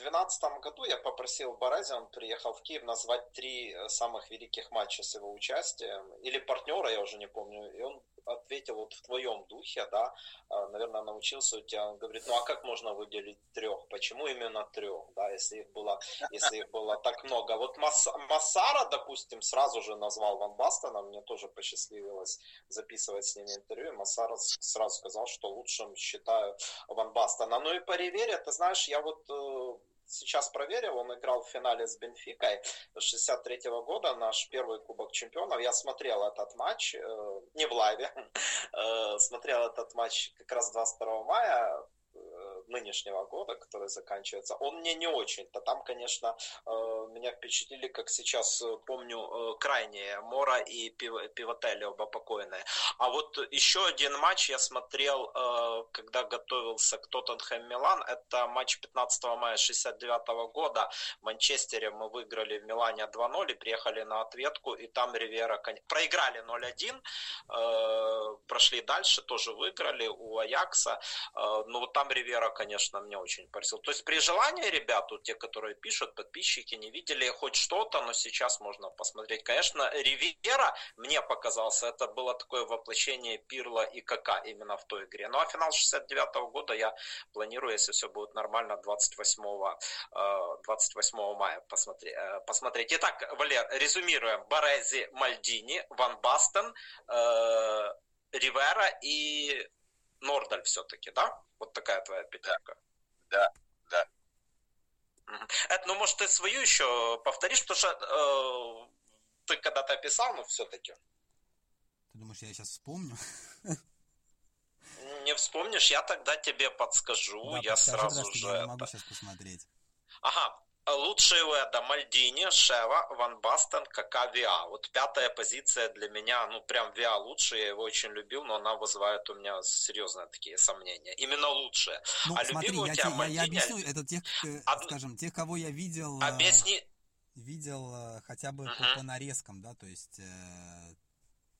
2012 году я попросил Барази, он приехал в Киев, назвать три самых великих матча с его участием, или партнера, я уже не помню, и он ответил вот в твоем духе, да, а, наверное, научился у тебя, он говорит, ну а как можно выделить трех, почему именно трех, да, если их было, если их было так много. Вот Массара, допустим, сразу же назвал Ван Бастона, мне тоже посчастливилось записывать с ними интервью, Массара сразу сказал, что лучшим считаю Ван Бастона. Ну и по Ривере, ты знаешь, я вот э, сейчас проверил, он играл в финале с Бенфикой 63 -го года, наш первый Кубок Чемпионов. Я смотрел этот матч, э, не в лайве, (laughs) э, смотрел этот матч как раз 22 мая, нынешнего года, который заканчивается, он мне не очень-то. Там, конечно, э, меня впечатлили, как сейчас э, помню, э, крайние Мора и Пивотелли, оба покойные. А вот еще один матч я смотрел, когда готовился к Тоттенхэм Милан. Это матч 15 мая 69 года. В Манчестере мы выиграли в Милане 2-0 и приехали на ответку. И там Ривера проиграли 0-1, прошли дальше, тоже выиграли у Аякса. Но вот там Ривера, конечно, мне очень поразил. То есть при желании, ребят, вот те, которые пишут, подписчики, не видели хоть что-то, но сейчас можно посмотреть. Конечно, Ривера, мне показался, это было такое воплощение Пирла и КК именно в той игре. Ну а финал 69 -го года я планирую, если все будет нормально, 28, 28 э, мая посмотреть. Э, посмотреть. Итак, Валер, резюмируем. Борези, Мальдини, Ван Бастен, э, Ривера и Нордаль все-таки, да? Вот такая твоя пятерка. Да, да. Это, ну, может, ты свою еще повторишь, потому что э, ты когда-то описал, но все-таки. Ты думаешь, я сейчас вспомню? Не вспомнишь, я тогда тебе подскажу, да, я сразу же. Я могу сейчас посмотреть. Ага, Лучшие это Мальдини, Шева, Ван Бастен, Кака, Виа. Вот пятая позиция для меня, ну прям Виа лучше, я его очень любил, но она вызывает у меня серьезные такие сомнения. Именно лучшая. Ну, а смотри, я, тебя Мальдини... я объясню, это тех, э, Од... скажем, тех, кого я видел... Э, Объясни. Видел э, хотя бы uh-huh. по, по нарезкам, да, то есть... Э...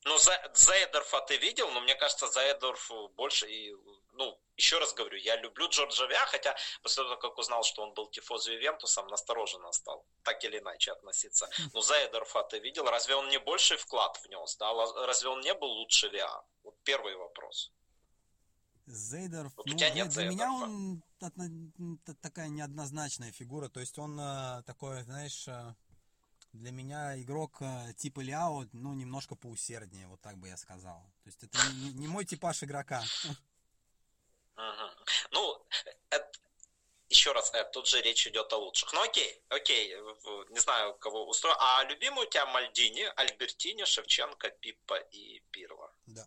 Ну, Зейдорфа ты видел, но мне кажется, Зейдорф больше и ну, еще раз говорю, я люблю Джорджа Виа, хотя после того, как узнал, что он был тифозу Ювентусом, настороженно стал так или иначе относиться. Но Зайдерфа ты видел, разве он не больший вклад внес, да? Разве он не был лучше Виа? Вот первый вопрос. Зейдерф, вот ну, для, для Зейдерфа. меня он такая неоднозначная фигура, то есть он э, такой, знаешь, э, для меня игрок э, типа Ляо, ну, немножко поусерднее, вот так бы я сказал. То есть это не, не мой типаж игрока. Ну, это, еще раз, это, тут же речь идет о лучших. Ну окей, окей, не знаю, кого устроил. А любимый у тебя Мальдини, Альбертини, Шевченко, Пиппа и Пирло. Да.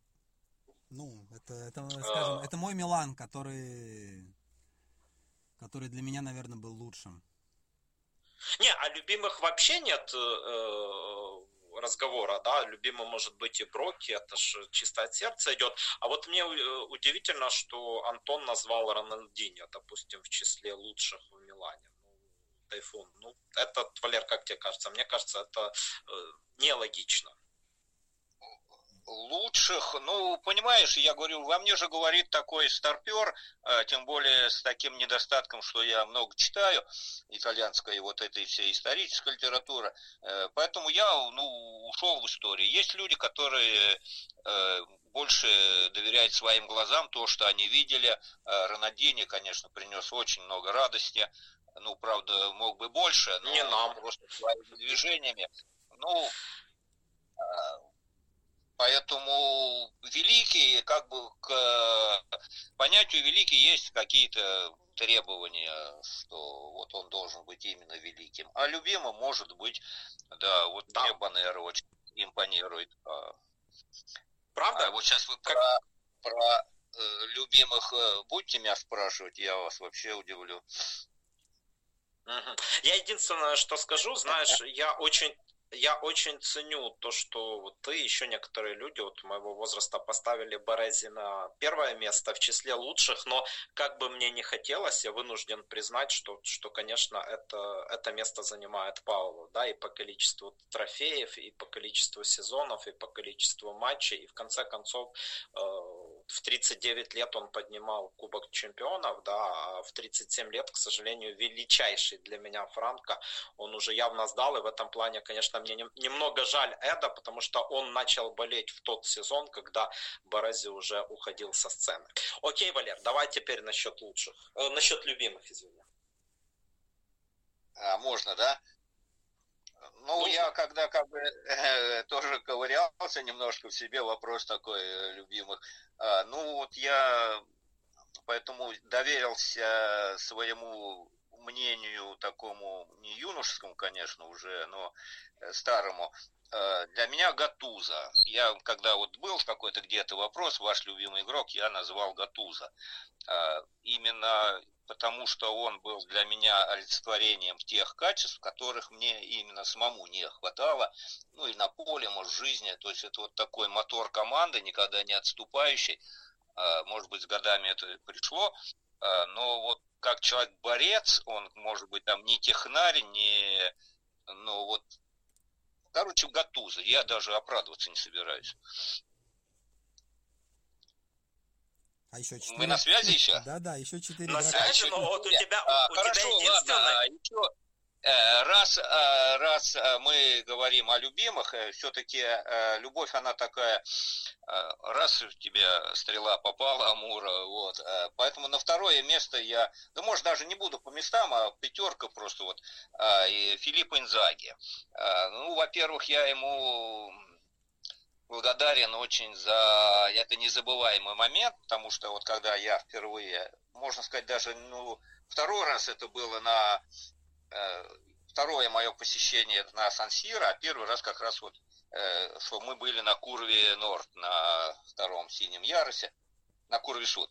Ну, это, это скажем, это мой Милан, который, который для меня, наверное, был лучшим. Не, а любимых вообще нет э, разговора, да, любимый может быть и Броки, это же чисто от сердца идет. А вот мне э, удивительно, что Антон назвал Рональдинho, допустим, в числе лучших в Милане. Ну, Тайфун, ну, это, Валер, как тебе кажется? Мне кажется, это э, нелогично лучших, ну, понимаешь, я говорю, во мне же говорит такой старпер, а, тем более с таким недостатком, что я много читаю итальянской вот этой всей исторической литературы, э, поэтому я, ну, ушел в историю. Есть люди, которые э, больше доверяют своим глазам, то, что они видели. Э, Ронадини, конечно, принес очень много радости, ну, правда, мог бы больше, но Не нам. просто своими движениями. Ну, Поэтому великий, как бы к понятию великий есть какие-то требования, что вот он должен быть именно великим. А любимым может быть, да, вот да. мне очень импонирует. А, Правда? А вот сейчас вы как... про, про э, любимых э, будете меня спрашивать, я вас вообще удивлю. Я единственное, что скажу, знаешь, я очень я очень ценю то, что ты, еще некоторые люди вот моего возраста поставили Борези на первое место в числе лучших, но как бы мне не хотелось, я вынужден признать, что, что конечно, это, это место занимает Пауло, да, и по количеству трофеев, и по количеству сезонов, и по количеству матчей, и в конце концов э, в 39 лет он поднимал Кубок Чемпионов, да, а в 37 лет, к сожалению, величайший для меня Франко, он уже явно сдал, и в этом плане, конечно, мне немного жаль Эда, потому что он начал болеть в тот сезон, когда Борази уже уходил со сцены. Окей, Валер, давай теперь насчет лучших, э, насчет любимых, извини. А, можно, да? Ну, Нужно. я когда как бы э, (laughs) тоже ковырялся немножко в себе, вопрос такой э, любимых. А, ну, вот я поэтому доверился своему мнению такому, не юношескому, конечно, уже, но э, старому, э, для меня Гатуза. Я, когда вот был какой-то где-то вопрос, ваш любимый игрок, я назвал Гатуза. Э, именно потому, что он был для меня олицетворением тех качеств, которых мне именно самому не хватало, ну и на поле, может, в жизни. То есть это вот такой мотор команды, никогда не отступающий. Может быть, с годами это пришло, но вот как человек-борец, он может быть там не технарь, не, ну вот, короче, гатуза. Я даже оправдываться не собираюсь. А еще четыре. Мы на связи еще? Да, да, еще четыре. На связи, но вот у тебя, а, у хорошо, тебя единственное... ладно, а еще, раз, э, раз э, мы говорим о любимых, все-таки любовь, она такая, раз у тебя стрела попала, Амура, вот, поэтому на второе место я, да может даже не буду по местам, а пятерка просто вот, Филипп Инзаги. Ну, во-первых, я ему благодарен очень за это незабываемый момент, потому что вот когда я впервые, можно сказать, даже, ну, второй раз это было на Э, второе мое посещение на Сан-Сиро, а первый раз как раз вот, э, что мы были на Курве Норд, на втором синем ярусе, на Курве Суд.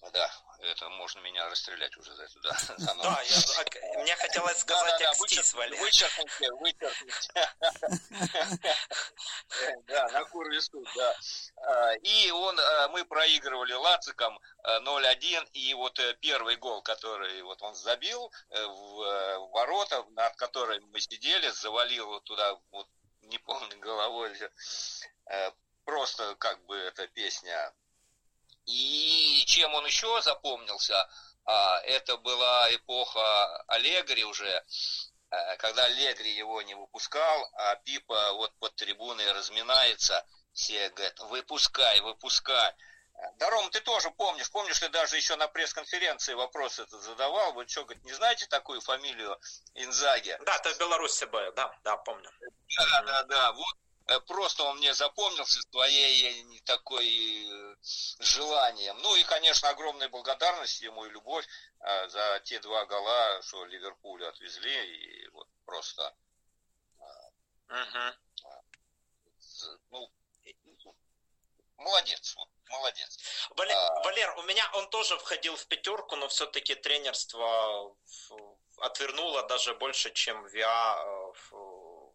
Да, это можно меня расстрелять уже за это, да. (laughs) Да, я, мне хотелось сказать да, да, экстис, Валерий. Вычеркните, вычеркните. (laughs) Да, на суд, да. А, и он, а, мы проигрывали Лациком 0-1, а, и вот э, первый гол, который вот он забил э, в э, ворота, над которыми мы сидели, завалил туда, вот не помню, головой, просто как бы эта песня и чем он еще запомнился, а, это была эпоха Аллегри уже, э, когда Аллегри его не выпускал, а Пипа вот под трибуной разминается, все говорят, выпускай, выпускай. Даром, ты тоже помнишь, помнишь, ты даже еще на пресс-конференции вопрос этот задавал, вы что, говорит, не знаете такую фамилию Инзаги? Да, это в Беларуси было, да, да, помню. Да, да, да, вот Э, просто он мне запомнился своей э, такой э, желанием. Ну и, конечно, огромная благодарность ему и любовь за те два гола, что Ливерпулю отвезли. И вот просто... Угу. Ну, молодец, молодец. Валер, а... Валер, у меня он тоже входил в пятерку, но все-таки тренерство в, отвернула даже больше, чем Виа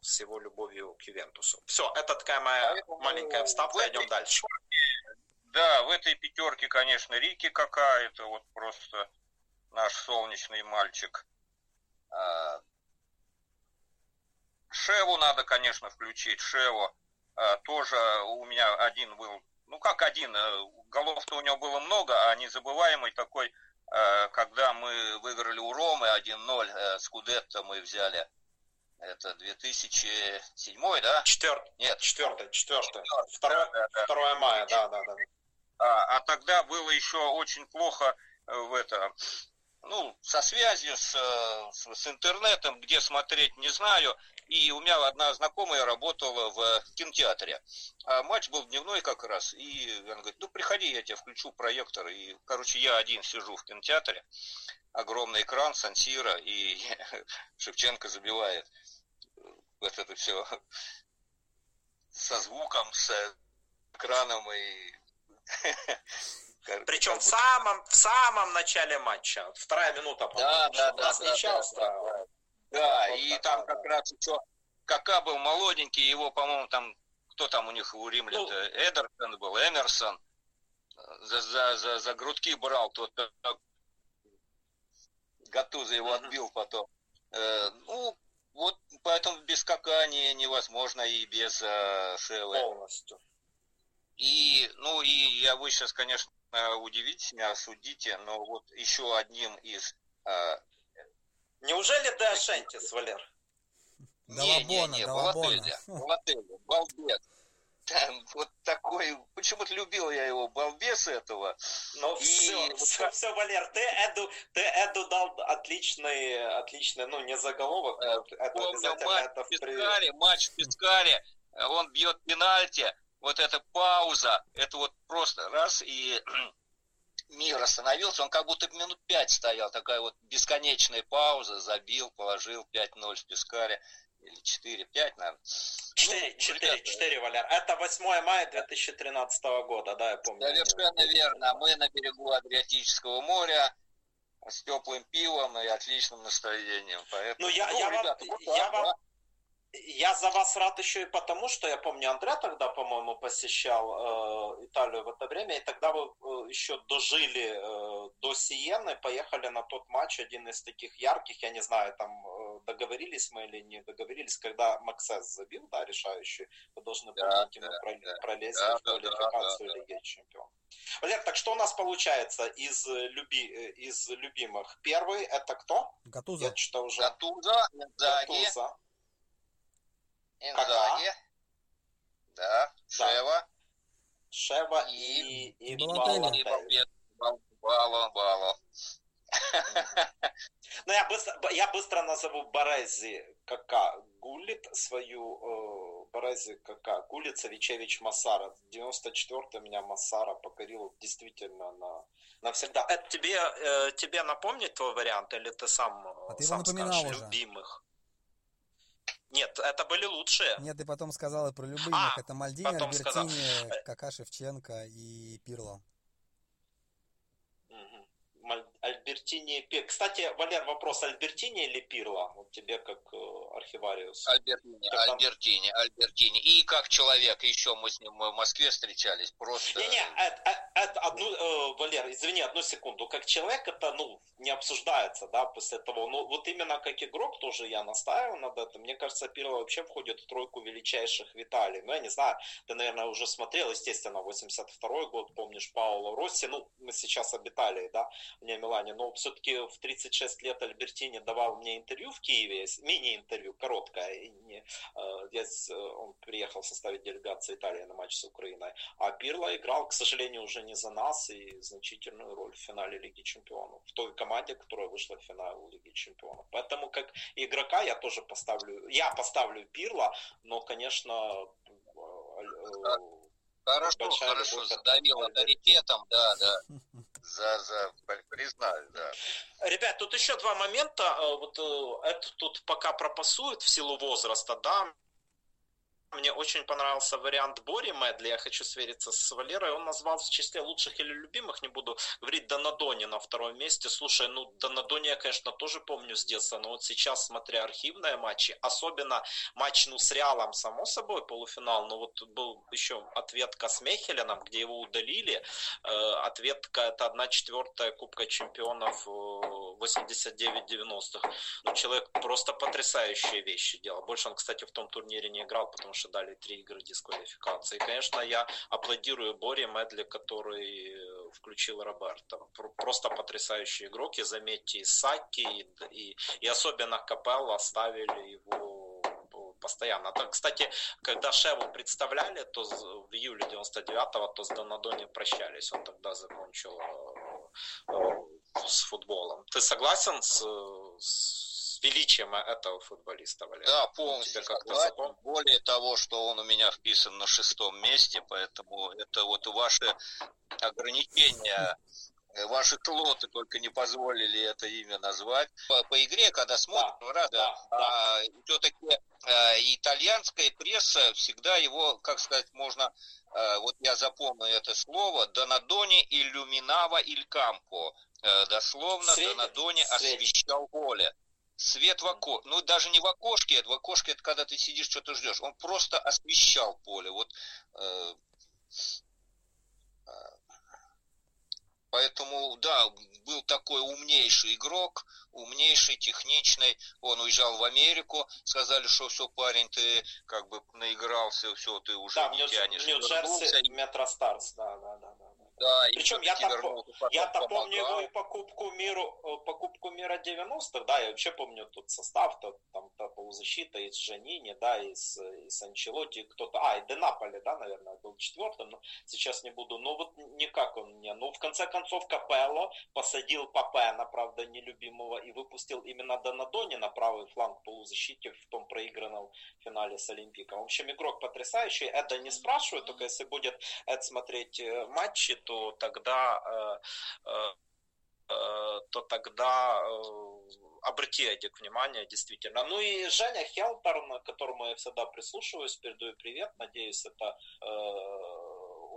с его любовью к Ювентусу. Все, это такая моя Поэтому маленькая вставка, этой, идем дальше. Да, в этой пятерке, конечно, Рики какая-то, вот просто наш солнечный мальчик. А, Шеву надо, конечно, включить. Шеву а, тоже у меня один был, ну как один, э, голов-то у него было много, а незабываемый такой, э, когда мы выиграли у Ромы 1-0, э, Скудетто мы взяли это 2007, да? Четвертый. Нет. Четвертый, четвертый. Второе, да, 2 мая, да, да, да. А, а тогда было еще очень плохо э, в это, ну, со связью с, э, с, с интернетом, где смотреть, не знаю. И у меня одна знакомая работала в кинотеатре. А матч был дневной как раз. И она говорит, ну, приходи, я тебе включу проектор. И, короче, я один сижу в кинотеатре. Огромный экран, Сансира, и (laughs) Шевченко забивает вот это все со звуком, с экраном и... Причем в самом, в самом начале матча, вторая минута, да, да, да, да, да, да, да, и там как раз еще Кака был молоденький, его, по-моему, там, кто там у них у римлян ну, Эдерсон был, Эмерсон, за, за, за, за грудки брал, тот Гатуза его отбил потом. Э, ну, вот поэтому без скакания невозможно и без э, шелы. Полностью. И, ну, и я вы сейчас, конечно, удивите меня, осудите, но вот еще одним из... Э, Неужели Де Ашентис, Валер? Не, не, не, Балателя, Балателя, балбес там вот такой, почему-то любил я его, балбес этого. Ну и... все, все, все, Валер, ты Эду, ты Эду дал отличный, отличный, ну не заголовок, э, это Помню, обязательно матч это в Пискаре, матч в Пискаре, он бьет пенальти, вот эта пауза, это вот просто раз и (clears throat) мир остановился, он как будто минут пять стоял, такая вот бесконечная пауза, забил, положил 5-0 в Пискаре или 4, 5, наверное. 4, ну, 4, ребята, 4, Валер. Это 8 мая 2013 года, да, я помню. Совершенно верно. Мы на берегу Адриатического моря с теплым пивом и отличным настроением. Поэтому, ну, я, ну, я, ребята, вам, вот, я, да, вам, я за вас рад еще и потому, что я помню, Андре тогда, по-моему, посещал э, Италию в это время, и тогда вы э, еще дожили э, до Сиены, поехали на тот матч, один из таких ярких, я не знаю, там договорились мы или не договорились, когда Максес забил, да, решающий, вы должны были да, да, да, пролезть да, в квалификацию да, да, Лиги Чемпионов. Валер, так что у нас получается из, люби, э, из любимых? Первый это кто? Гатуза. Я что уже... Гатуза, Гатуза. Инзаги. Да. Шева. Шева и, и, и Балотелли. Бало, Бало. (laughs) Ну, я быстро, я быстро назову Борези Кака. Гулит свою э, Борези Кака. Гулит Савичевич Масара. 94-й меня Масара покорил действительно на навсегда. Это тебе, э, тебе напомнить твой вариант, или ты сам, а ты сам скажешь уже. любимых? Нет, это были лучшие. Нет, ты потом сказал и про любых. А, это Мальдини, Альбертини, Кака Шевченко и Пирло. Альбертини... Кстати, Валер, вопрос, Альбертини или Пирло? Вот тебе как э, архивариус. Альбертини, как Альбертини, там... Альбертини. И как человек, еще мы с ним в Москве встречались, просто... Не-не, одну, э, Валер, извини, одну секунду. Как человек это, ну, не обсуждается, да, после того. Ну, вот именно как игрок тоже я настаиваю над этим. Мне кажется, Пирло вообще входит в тройку величайших в Италии. Ну, я не знаю, ты, наверное, уже смотрел, естественно, 82 год, помнишь, Пауло Росси. Ну, мы сейчас об Италии, да, не Милане, но все-таки в 36 лет Альбертини давал мне интервью в Киеве, мини-интервью, короткое, не, э, я, э, он приехал составить делегацию Италии на матч с Украиной, а Пирло играл, к сожалению, уже не за нас и значительную роль в финале Лиги Чемпионов, в той команде, которая вышла в финал Лиги Чемпионов. Поэтому как игрока я тоже поставлю, я поставлю Пирло, но, конечно, э, Хорошо, хорошо, задавил авторитетом, да, да. (laughs) За, за, признаю, да. Ребят, тут еще два момента. Э, вот э, это тут пока пропасует в силу возраста, да. Мне очень понравился вариант Бори Медли. Я хочу свериться с Валерой. Он назвал в числе лучших или любимых, не буду говорить, Донадони на втором месте. Слушай, ну Донадони я, конечно, тоже помню с детства, но вот сейчас, смотря архивные матчи, особенно матч ну, с Реалом, само собой, полуфинал, но вот был еще ответка с Мехеленом, где его удалили. Э, ответка это 1 четвертая Кубка чемпионов 89-90-х. Ну, человек просто потрясающие вещи делал. Больше он, кстати, в том турнире не играл, потому что дали три игры дисквалификации. И, конечно, я аплодирую Боре Медли, который включил Роберта. Просто потрясающий игрок. И заметьте, и Саки, и, и, и особенно Капелла ставили его постоянно. А, кстати, когда Шеву представляли, то в июле 99-го, то с Донадони прощались. Он тогда закончил э, э, с футболом. Ты согласен с, с величием этого футболиста, Валерий. Да, полностью согласен. Более того, что он у меня вписан на шестом месте, поэтому это вот ваши ограничения ваши клоты только не позволили это имя назвать. По, по игре, когда смотрим, да, раз, да, да. А, все-таки а, итальянская пресса всегда его, как сказать, можно, а, вот я запомню это слово, Донадони иллюминава иль кампо. А, дословно, Донадони освещал поле свет в окошке, ну даже не в окошке, это в окошке это когда ты сидишь, что-то ждешь. Он просто освещал поле. Вот, э, э, поэтому, да, был такой умнейший игрок, умнейший, техничный. Он уезжал в Америку, сказали, что все, парень, ты как бы наигрался, все, ты уже да, не тянешь. Нью-Джерси, Метростарс, да, да, да. Да, Причем я-то, я-то помню его и покупку миру, э, покупку мира 90-х, да, я вообще помню тут состав, то, там то полузащита из Жанини, да, из, из Анчелоти, кто-то, а, и Денаполи, да, наверное, был четвертым, но сейчас не буду, ну вот никак он мне, ну в конце концов Капелло посадил Папена, правда, нелюбимого, и выпустил именно Донадони на правый фланг полузащите в том проигранном финале с Олимпиком. В общем, игрок потрясающий, это не спрашиваю, только если будет это смотреть э, матчи, то тогда э, э, э, то тогда обрати этих внимание, действительно. Ну и Женя Хелтерн, к которому я всегда прислушиваюсь, передаю привет, надеюсь, это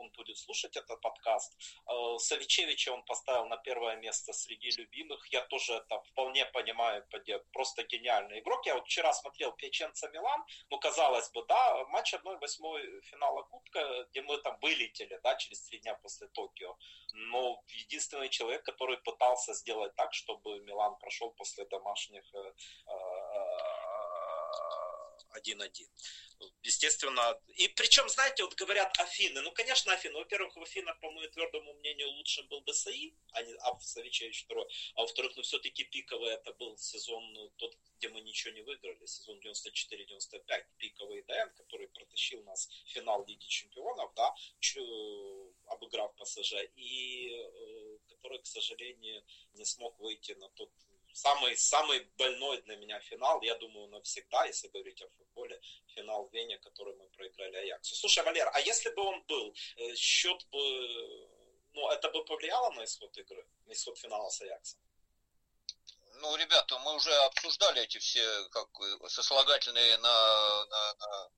он будет слушать этот подкаст. Э, Савичевича он поставил на первое место среди любимых. Я тоже это вполне понимаю, просто гениальный игрок. Я вот вчера смотрел Печенца Милан, ну, казалось бы, да, матч 1-8 финала Кубка, где мы там вылетели, да, через три дня после Токио. Но единственный человек, который пытался сделать так, чтобы Милан прошел после домашних 1-1. Э, э, естественно, и причем, знаете, вот говорят Афины, ну, конечно, Афины, во-первых, в Афинах, по моему твердому мнению, лучшим был ДСИ, а не Аф Савичевич второй, а во-вторых, ну, все-таки пиковый это был сезон ну, тот, где мы ничего не выиграли, сезон 94-95, пиковый ДН, который протащил нас в финал Лиги Чемпионов, да, обыграв ПСЖ, и э, который, к сожалению, не смог выйти на тот самый, самый больной для меня финал, я думаю, навсегда, если говорить о футболе, финал в Вене, который мы проиграли Аяксу. Слушай, Валер, а если бы он был, э, счет бы, ну, это бы повлияло на исход игры, на исход финала с Аяксом? Ну, ребята, мы уже обсуждали эти все как сослагательные на, на, на...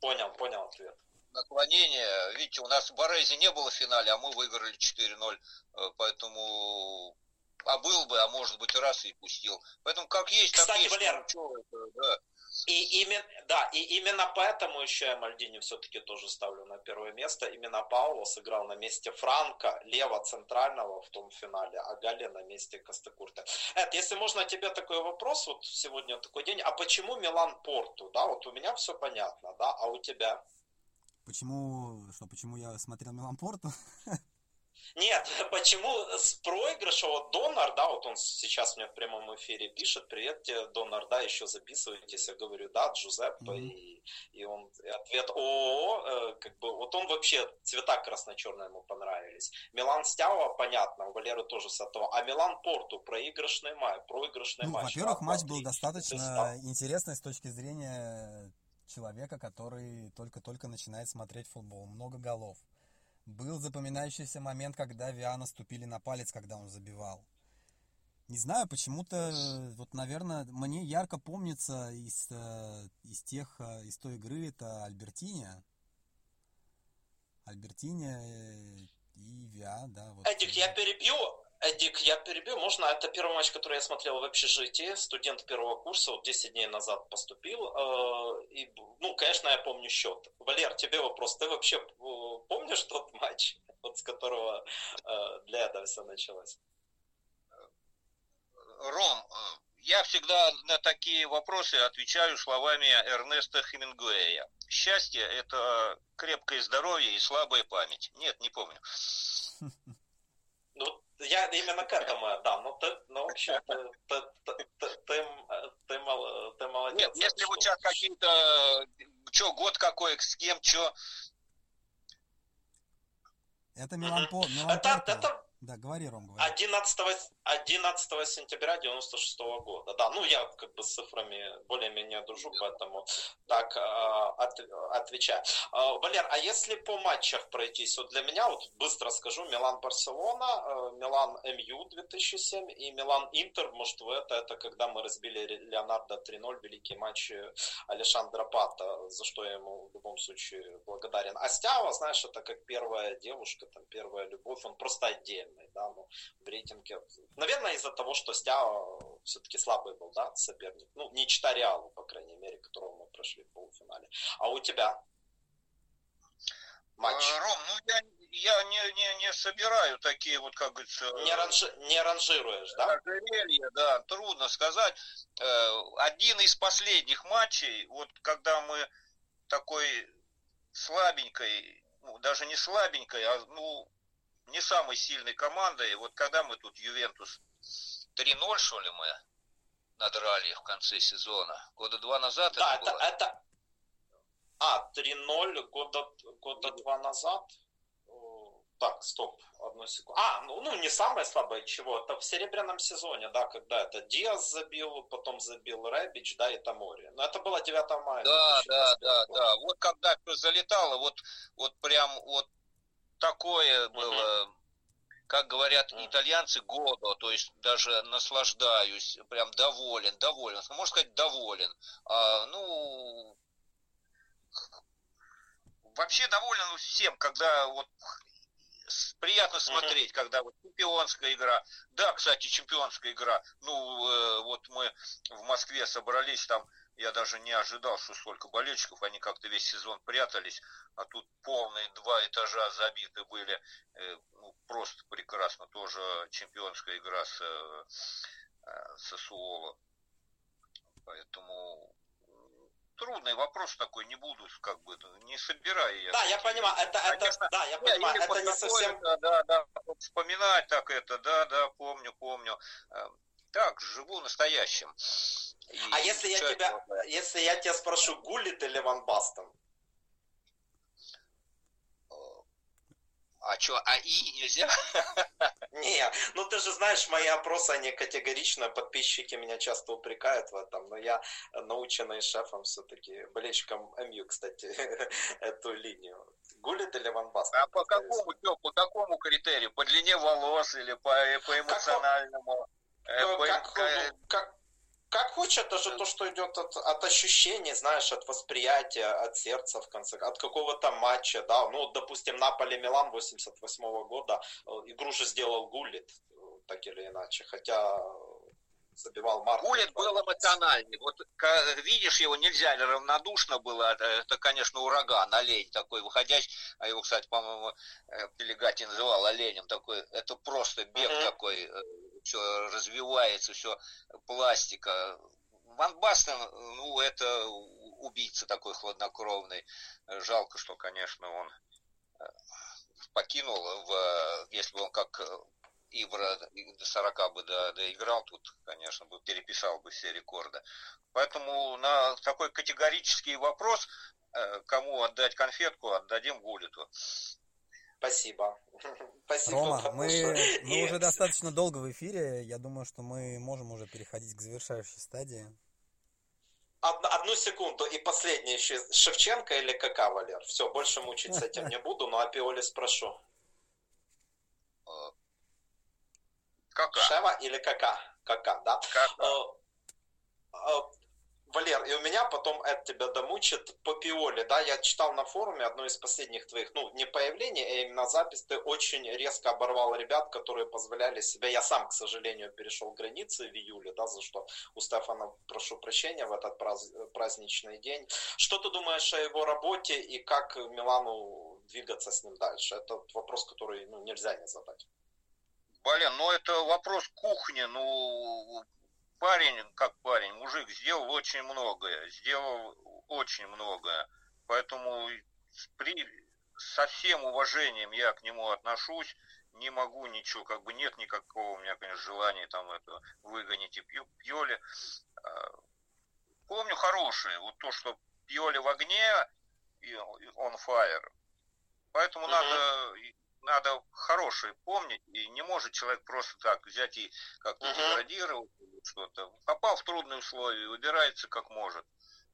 Понял, понял ответ наклонение. Видите, у нас в Борези не было в финале, а мы выиграли 4-0. Э, поэтому а был бы, а может быть, раз и пустил. Поэтому как есть, Кстати, так есть. Валер, ну, это, да. И именно, да, и именно поэтому еще я Мальдини все-таки тоже ставлю на первое место. Именно Пауло сыграл на месте Франка, лево центрального в том финале, а Галли на месте Костекурта. Эд, если можно тебе такой вопрос, вот сегодня такой день, а почему Милан Порту, да, вот у меня все понятно, да, а у тебя? Почему, что, почему я смотрел Милан Порту? (laughs) Нет, (laughs) почему с проигрыша, вот Донор, да, вот он сейчас мне в прямом эфире пишет, привет тебе, Донор, да, еще записывайтесь, я говорю, да, Джузеппе, mm-hmm. и, и он, и ответ ООО, э, как бы, вот он вообще, цвета красно-черные ему понравились. Милан Стява, понятно, у Валеры тоже с этого, а Милан Порту, проигрышный май, проигрышный ну, матч. Во-первых, матч был достаточно интересный с точки зрения человека, который только-только начинает смотреть футбол, много голов. Был запоминающийся момент, когда Виана ступили на палец, когда он забивал. Не знаю, почему-то, вот, наверное, мне ярко помнится из, э, из тех, э, из той игры, это Альбертини. Альбертини и Виа, да. Вот. Эдик, я перебью. Эдик, я перебью. Можно? Это первый матч, который я смотрел в общежитии. Студент первого курса, вот 10 дней назад поступил. И, ну, конечно, я помню счет. Валер, тебе вопрос. Ты вообще помнишь тот матч, (laughs) вот с которого для этого все началось? Ром, э, я всегда на такие вопросы отвечаю словами Эрнеста Хемингуэя. Счастье – это крепкое здоровье и слабая память. Нет, не помню. Ну, я именно к этому, да, ну, ты, ну вообще, ты, ты, ты, ты, ты, ты молодец. Нет, если у тебя какие-то, что, год какой, с кем, что... Это Милан По... Милан это, это, да, говори, Ром, говори. 11, 11 сентября 96 -го года. Да, ну я как бы с цифрами более-менее дружу, поэтому так а, от, отвечаю. А, Валер, а если по матчах пройтись, вот для меня, вот быстро скажу, Милан-Барселона, а, Милан-МЮ 2007 и Милан-Интер, может вы это, это когда мы разбили Леонардо 3-0, великий матч Алешандра Пата, за что я ему в любом случае благодарен. А Стява, знаешь, это как первая девушка, там первая любовь, он просто отдельно отдельный, да, ну, в рейтинге. Наверное, из-за того, что Стяо все-таки слабый был, да, соперник. Ну, не чита Реалу, по крайней мере, которого мы прошли в полуфинале. А у тебя? Матч. А, Ром, ну я, я не, не, не собираю такие вот, как говорится... Не, ранжи, не ранжируешь, да? Ожерелье, да, трудно сказать. Э, один из последних матчей, вот когда мы такой слабенькой, ну, даже не слабенькой, а ну, не самой сильной командой. Вот когда мы тут Ювентус 3-0, что ли, мы надрали в конце сезона? Года два назад да, это, это было? это... А, 3-0 года, года два назад? Так, стоп, одну секунду. А, ну, ну не самое слабое чего, это в серебряном сезоне, да, когда это Диас забил, потом забил Рэбич, да, и Тамори. Но это было 9 мая. Да, да, да, да. Вот когда залетало, вот, вот прям вот такое было, как говорят итальянцы, годо, то есть даже наслаждаюсь, прям доволен, доволен, можно сказать доволен. А, ну, вообще доволен всем, когда вот приятно смотреть, когда вот чемпионская игра. Да, кстати, чемпионская игра. Ну, э, вот мы в Москве собрались там я даже не ожидал, что столько болельщиков, они как-то весь сезон прятались, а тут полные два этажа забиты были, э, ну, просто прекрасно, тоже чемпионская игра с, э, с Суоло. Поэтому трудный вопрос такой, не буду, как бы, не собираю я. Да, я понимаю, это, Конечно, это, да, я понимаю, это не совсем... Да, да, вспоминать так это, да, да, помню, помню. Так, живу настоящим. А если я тебя, если я тебя спрошу, Гулит или Ван Бастон? А что, а и нельзя? (laughs) Не, ну ты же знаешь, мои опросы, они категорично, подписчики меня часто упрекают в этом, но я наученный шефом все-таки, болельщиком МЮ, кстати, (laughs) эту линию. Гулит или Ван Бастон? А по какому, по какому критерию? По длине волос или по, по эмоциональному? Как, э, как, как, как хочешь, это же то, что идет от, от ощущений, знаешь, от восприятия, от сердца, в конце, от какого-то матча, да, ну, допустим, Наполе-Милан 88 -го года, э, игру же сделал Гуллит, так или иначе, хотя забивал Мартин. Гулит был эмоциональный. Вот видишь его, нельзя равнодушно было. Это, конечно, ураган, олень такой выходящий. А его, кстати, по-моему, Пелегати называл оленем такой. Это просто бег uh-huh. такой все развивается, все пластика. Ван Бастен, ну, это убийца такой хладнокровный. Жалко, что, конечно, он э, покинул, в, если бы он как Ивра до 40 бы доиграл, тут, конечно, бы переписал бы все рекорды. Поэтому на такой категорический вопрос, э, кому отдать конфетку, отдадим Гулиту. Спасибо. (laughs) Спасибо. Рома, мы, что... мы уже достаточно долго в эфире. Я думаю, что мы можем уже переходить к завершающей стадии. Одну секунду. И последнее еще. Шевченко или Кака, Валер? Все, больше мучить с этим не (laughs) буду, но Апиоли спрошу. Кака. Шева или Кака? Кака, да? Кака. У меня потом это тебя домучит по Пиоле, да, я читал на форуме одно из последних твоих, ну, не появление, а именно запись, ты очень резко оборвал ребят, которые позволяли себе, я сам, к сожалению, перешел границы в июле, да, за что у Стефана прошу прощения в этот праздничный день. Что ты думаешь о его работе и как Милану двигаться с ним дальше? Это вопрос, который, ну, нельзя не задать. Блин, ну это вопрос кухни, ну парень, как парень, мужик, сделал очень многое, сделал очень многое. Поэтому при, со всем уважением я к нему отношусь, не могу ничего, как бы нет никакого у меня, конечно, желания там это выгонить и пью, Пьоли. А, помню хорошее, вот то, что Пьоли в огне, и он fire. Поэтому uh-huh. надо надо хорошее помнить, и не может человек просто так взять и как-то uh-huh. деградировать что-то. Попал в трудные условия, выбирается как может.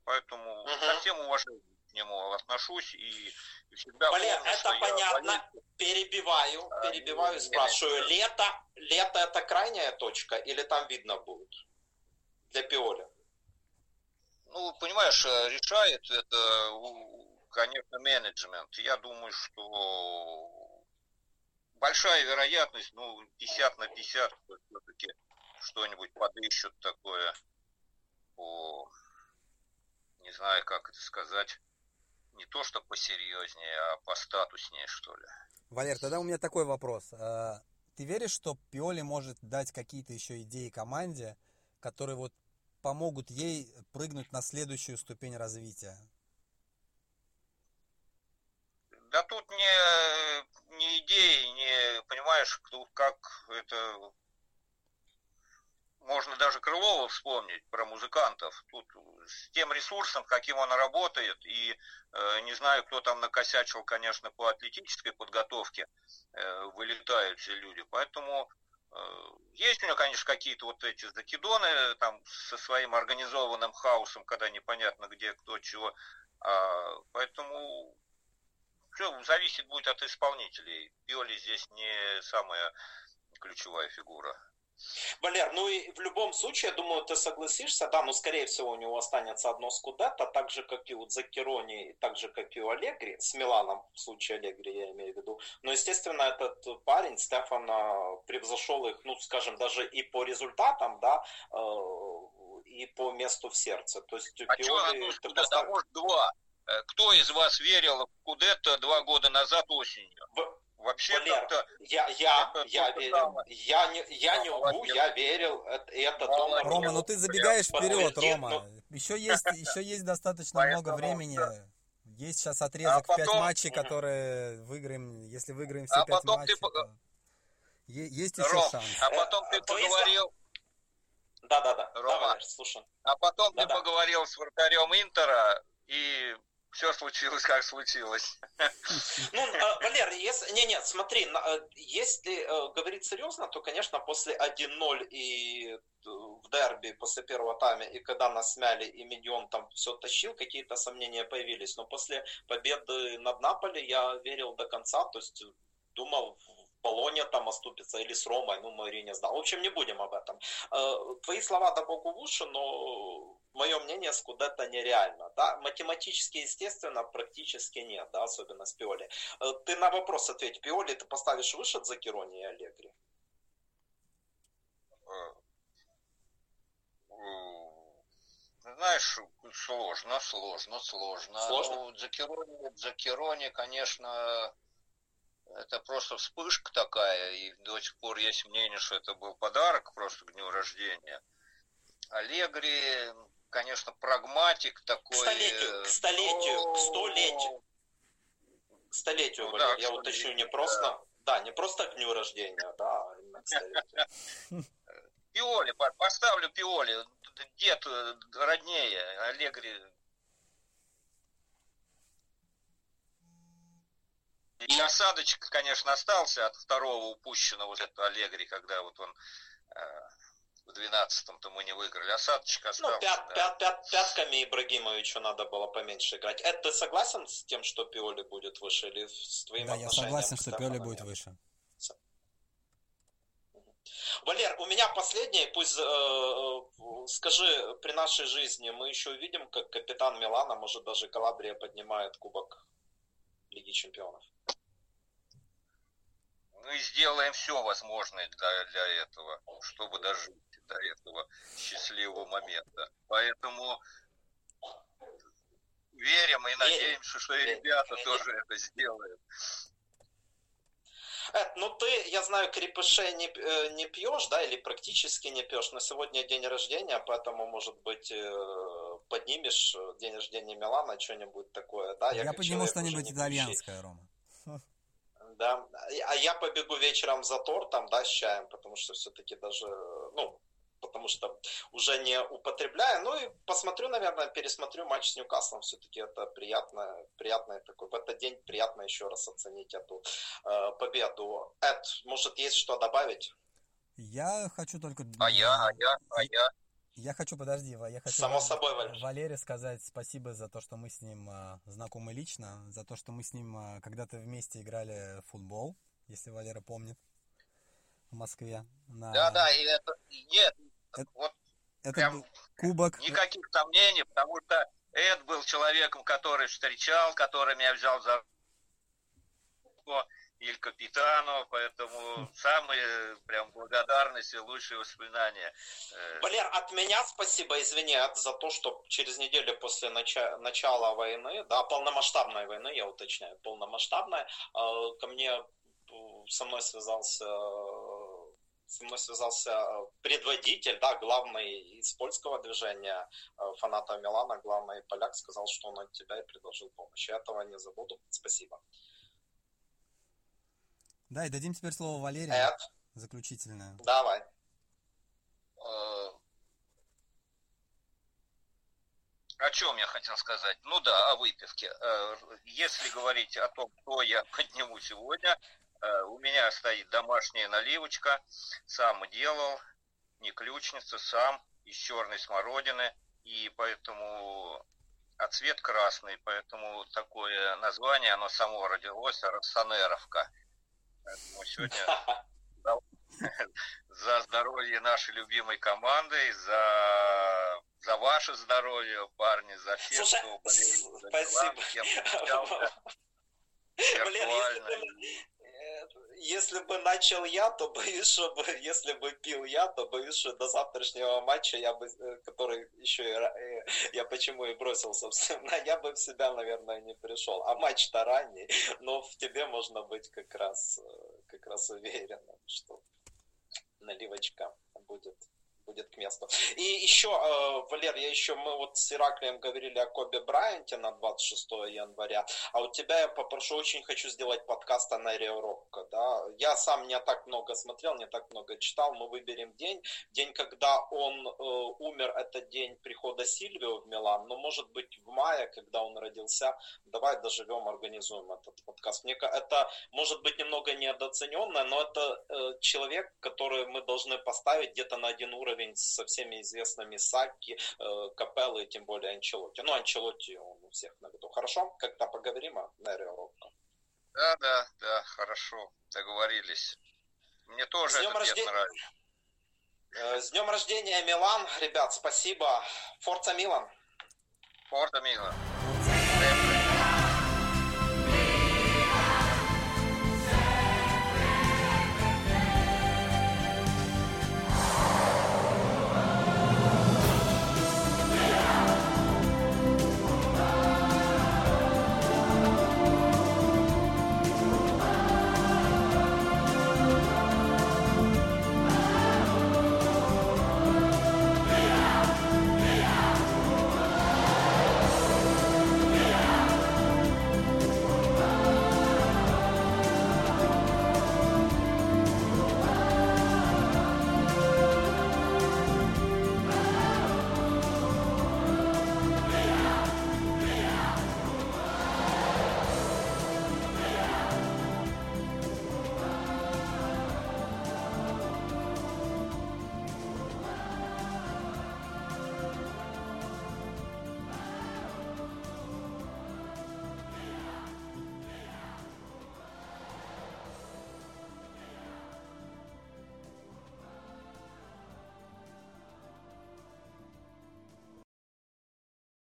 Поэтому uh-huh. со всем уважением к нему отношусь и, и всегда Блин, помню, это понятно. Я перебиваю, а, перебиваю, спрашиваю. Не, лето, лето это крайняя точка или там видно будет для Пиоли? Ну, понимаешь, э, решает это, конечно, менеджмент. Я думаю, что большая вероятность, ну, 50 на 50, все-таки что-нибудь подыщут такое по, не знаю, как это сказать, не то, что посерьезнее, а по статуснее, что ли. Валер, тогда у меня такой вопрос. А, ты веришь, что Пиоли может дать какие-то еще идеи команде, которые вот помогут ей прыгнуть на следующую ступень развития? Да тут не, не идеи, не понимаешь, как это можно даже Крылова вспомнить про музыкантов. Тут с тем ресурсом, каким он работает, и э, не знаю, кто там накосячил, конечно, по атлетической подготовке, э, вылетают все люди. Поэтому э, есть у него, конечно, какие-то вот эти закидоны там со своим организованным хаосом, когда непонятно где, кто, чего. А, поэтому все зависит будет от исполнителей. Пиоли здесь не самая ключевая фигура. Валер, ну и в любом случае, я думаю, ты согласишься, да, но скорее всего у него останется одно скудетто, так же, как и у Закерони, так же, как и у Аллегри, с Миланом, в случае Аллегри я имею в виду. Но, естественно, этот парень, Стефан, превзошел их, ну, скажем, даже и по результатам, да, э, и по месту в сердце. То есть, а Пиоли... Что, поставь... может, два? Э, кто из вас верил в Кудетто два года назад осенью? Вообще Валер, я, я, я верил, я не, я не лгу, я верил, это, Рома, Рома, ну ты забегаешь вперед, Рома. Но... Еще есть, еще есть достаточно много времени. Есть сейчас отрезок а 5 матчей, которые выиграем, если выиграем все а 5 матчей. Ты... То... Есть еще Ром, шанс. А потом ты поговорил... Да, да, да. Рома, да, Валер, слушай. А потом да, ты да. поговорил с вратарем Интера, и все случилось, как случилось. (laughs) Ну, э, Валер, если... Не, нет, смотри, э, если э, говорить серьезно, то, конечно, после 1-0 и в дерби после первого тайма, и когда нас смяли, и Миньон там все тащил, какие-то сомнения появились. Но после победы над Наполи я верил до конца, то есть думал, Полония там оступится или с Ромой, ну, Мари не знал. В общем, не будем об этом. Твои слова да богу в уши, но мое мнение, Скудетто нереально. Да? Математически, естественно, практически нет, да, особенно с Пиоли. Э, ты на вопрос ответь, Пиоли ты поставишь выше Закирони и Аллегри? Э, знаешь, сложно, сложно, сложно. Сложно? Ну, Закирони, Закирони, конечно, это просто вспышка такая, и до сих пор есть мнение, что это был подарок просто к дню рождения. Аллегри, конечно, прагматик такой. К столетию, к столетию, к столетию. К столетию, ну, да, я уточню, не просто, да. да, не просто к дню рождения, да, а именно к столетию. (laughs) Пиоли, поставлю Пиоли, дед э, роднее, Аллегри И осадочек, конечно, остался от второго упущенного вот этого Аллегри, когда вот он э, в 12-м-то мы не выиграли. Осадочек ну, остался. Ну, пят, да. пят, пят, пятками Ибрагимовичу надо было поменьше играть. Это ты согласен с тем, что Пиоли будет выше или с твоим Да, я согласен, что Пиоли будет выше. Валер, у меня последний, пусть э, э, скажи, при нашей жизни мы еще увидим, как капитан Милана, может даже Калабрия поднимает кубок Лиги Чемпионов. Мы сделаем все возможное для, для этого, чтобы дожить до этого счастливого момента. Поэтому верим и надеемся, что и ребята тоже это сделают. Эд, ну ты, я знаю, крепышей не, э, не пьешь, да, или практически не пьешь, но сегодня день рождения, поэтому, может быть, э, поднимешь день рождения Милана, что-нибудь такое, да? Я, я подниму что-нибудь итальянское, Рома. Да, а я побегу вечером за тортом, да, с чаем, потому что все-таки даже, ну, потому что уже не употребляю. Ну и посмотрю, наверное, пересмотрю матч с Ньюкаслом. Все-таки это приятно, приятно такой, в этот день приятно еще раз оценить эту э, победу. Эд, может, есть что добавить? Я хочу только... А я, а я, а я... Я хочу, подожди, я хочу Само собой, Валерий. Валере сказать спасибо за то, что мы с ним э, знакомы лично, за то, что мы с ним э, когда-то вместе играли в футбол, если Валера помнит, в Москве. На... Да, да, и это, нет, это, вот это прям кубок. Никаких сомнений, потому что Эд был человеком, который встречал, который меня взял за или капитану, поэтому самые прям благодарности, лучшие воспоминания. Э, Валер, от меня спасибо, извини, за то, что через неделю после начала, начала войны, да, полномасштабной войны, я уточняю, полномасштабной, э, ко мне э, со мной связался со мной связался э, предводитель, да, главный из польского движения э, фаната Милана, главный поляк, сказал, что он от тебя и предложил помощь. Я этого не забуду. Спасибо. Да, и дадим теперь слово Валерию. Эд. Заключительное. Давай. Э, о чем я хотел сказать? Ну да, о выпивке. Если говорить о том, что я подниму сегодня, у меня стоит домашняя наливочка, сам делал, не ключница, сам, из черной смородины, и поэтому а цвет красный, поэтому такое название, оно само родилось, Рассанеровка. Поэтому сегодня (laughs) за здоровье нашей любимой команды, за, за ваше здоровье, парни, за всех, Слушай, кто болеет за дела, спасибо. (laughs) Виртуально если бы начал я, то боюсь, чтобы если бы пил я, то боюсь, что до завтрашнего матча я бы, э, который еще и, э, я почему и бросил, собственно, (laughs) я бы в себя, наверное, не пришел. А матч-то ранний, но в тебе можно быть как раз, э, как раз уверенным, что наливочка будет будет к месту. И еще, э, Валер, я еще, мы вот с Ираклием говорили о Кобе Брайанте на 26 января, а у тебя я попрошу, очень хочу сделать подкаст о Нэри Рокко, да. Я сам не так много смотрел, не так много читал, мы выберем день, день, когда он э, умер, это день прихода Сильвио в Милан, но может быть в мае, когда он родился, давай доживем, организуем этот подкаст. Мне это может быть немного недооцененно, но это э, человек, который мы должны поставить где-то на один уровень уровень со всеми известными Саки, э, Капеллы и тем более Анчелоти. Ну, Анчелоти он у всех на виду. Хорошо? Когда поговорим о Нере Рокко. Да, да, да, хорошо. Договорились. Мне тоже этот рожде... нравится. Э, с днем рождения, Милан. Ребят, спасибо. Форца Милан. Форта Милан.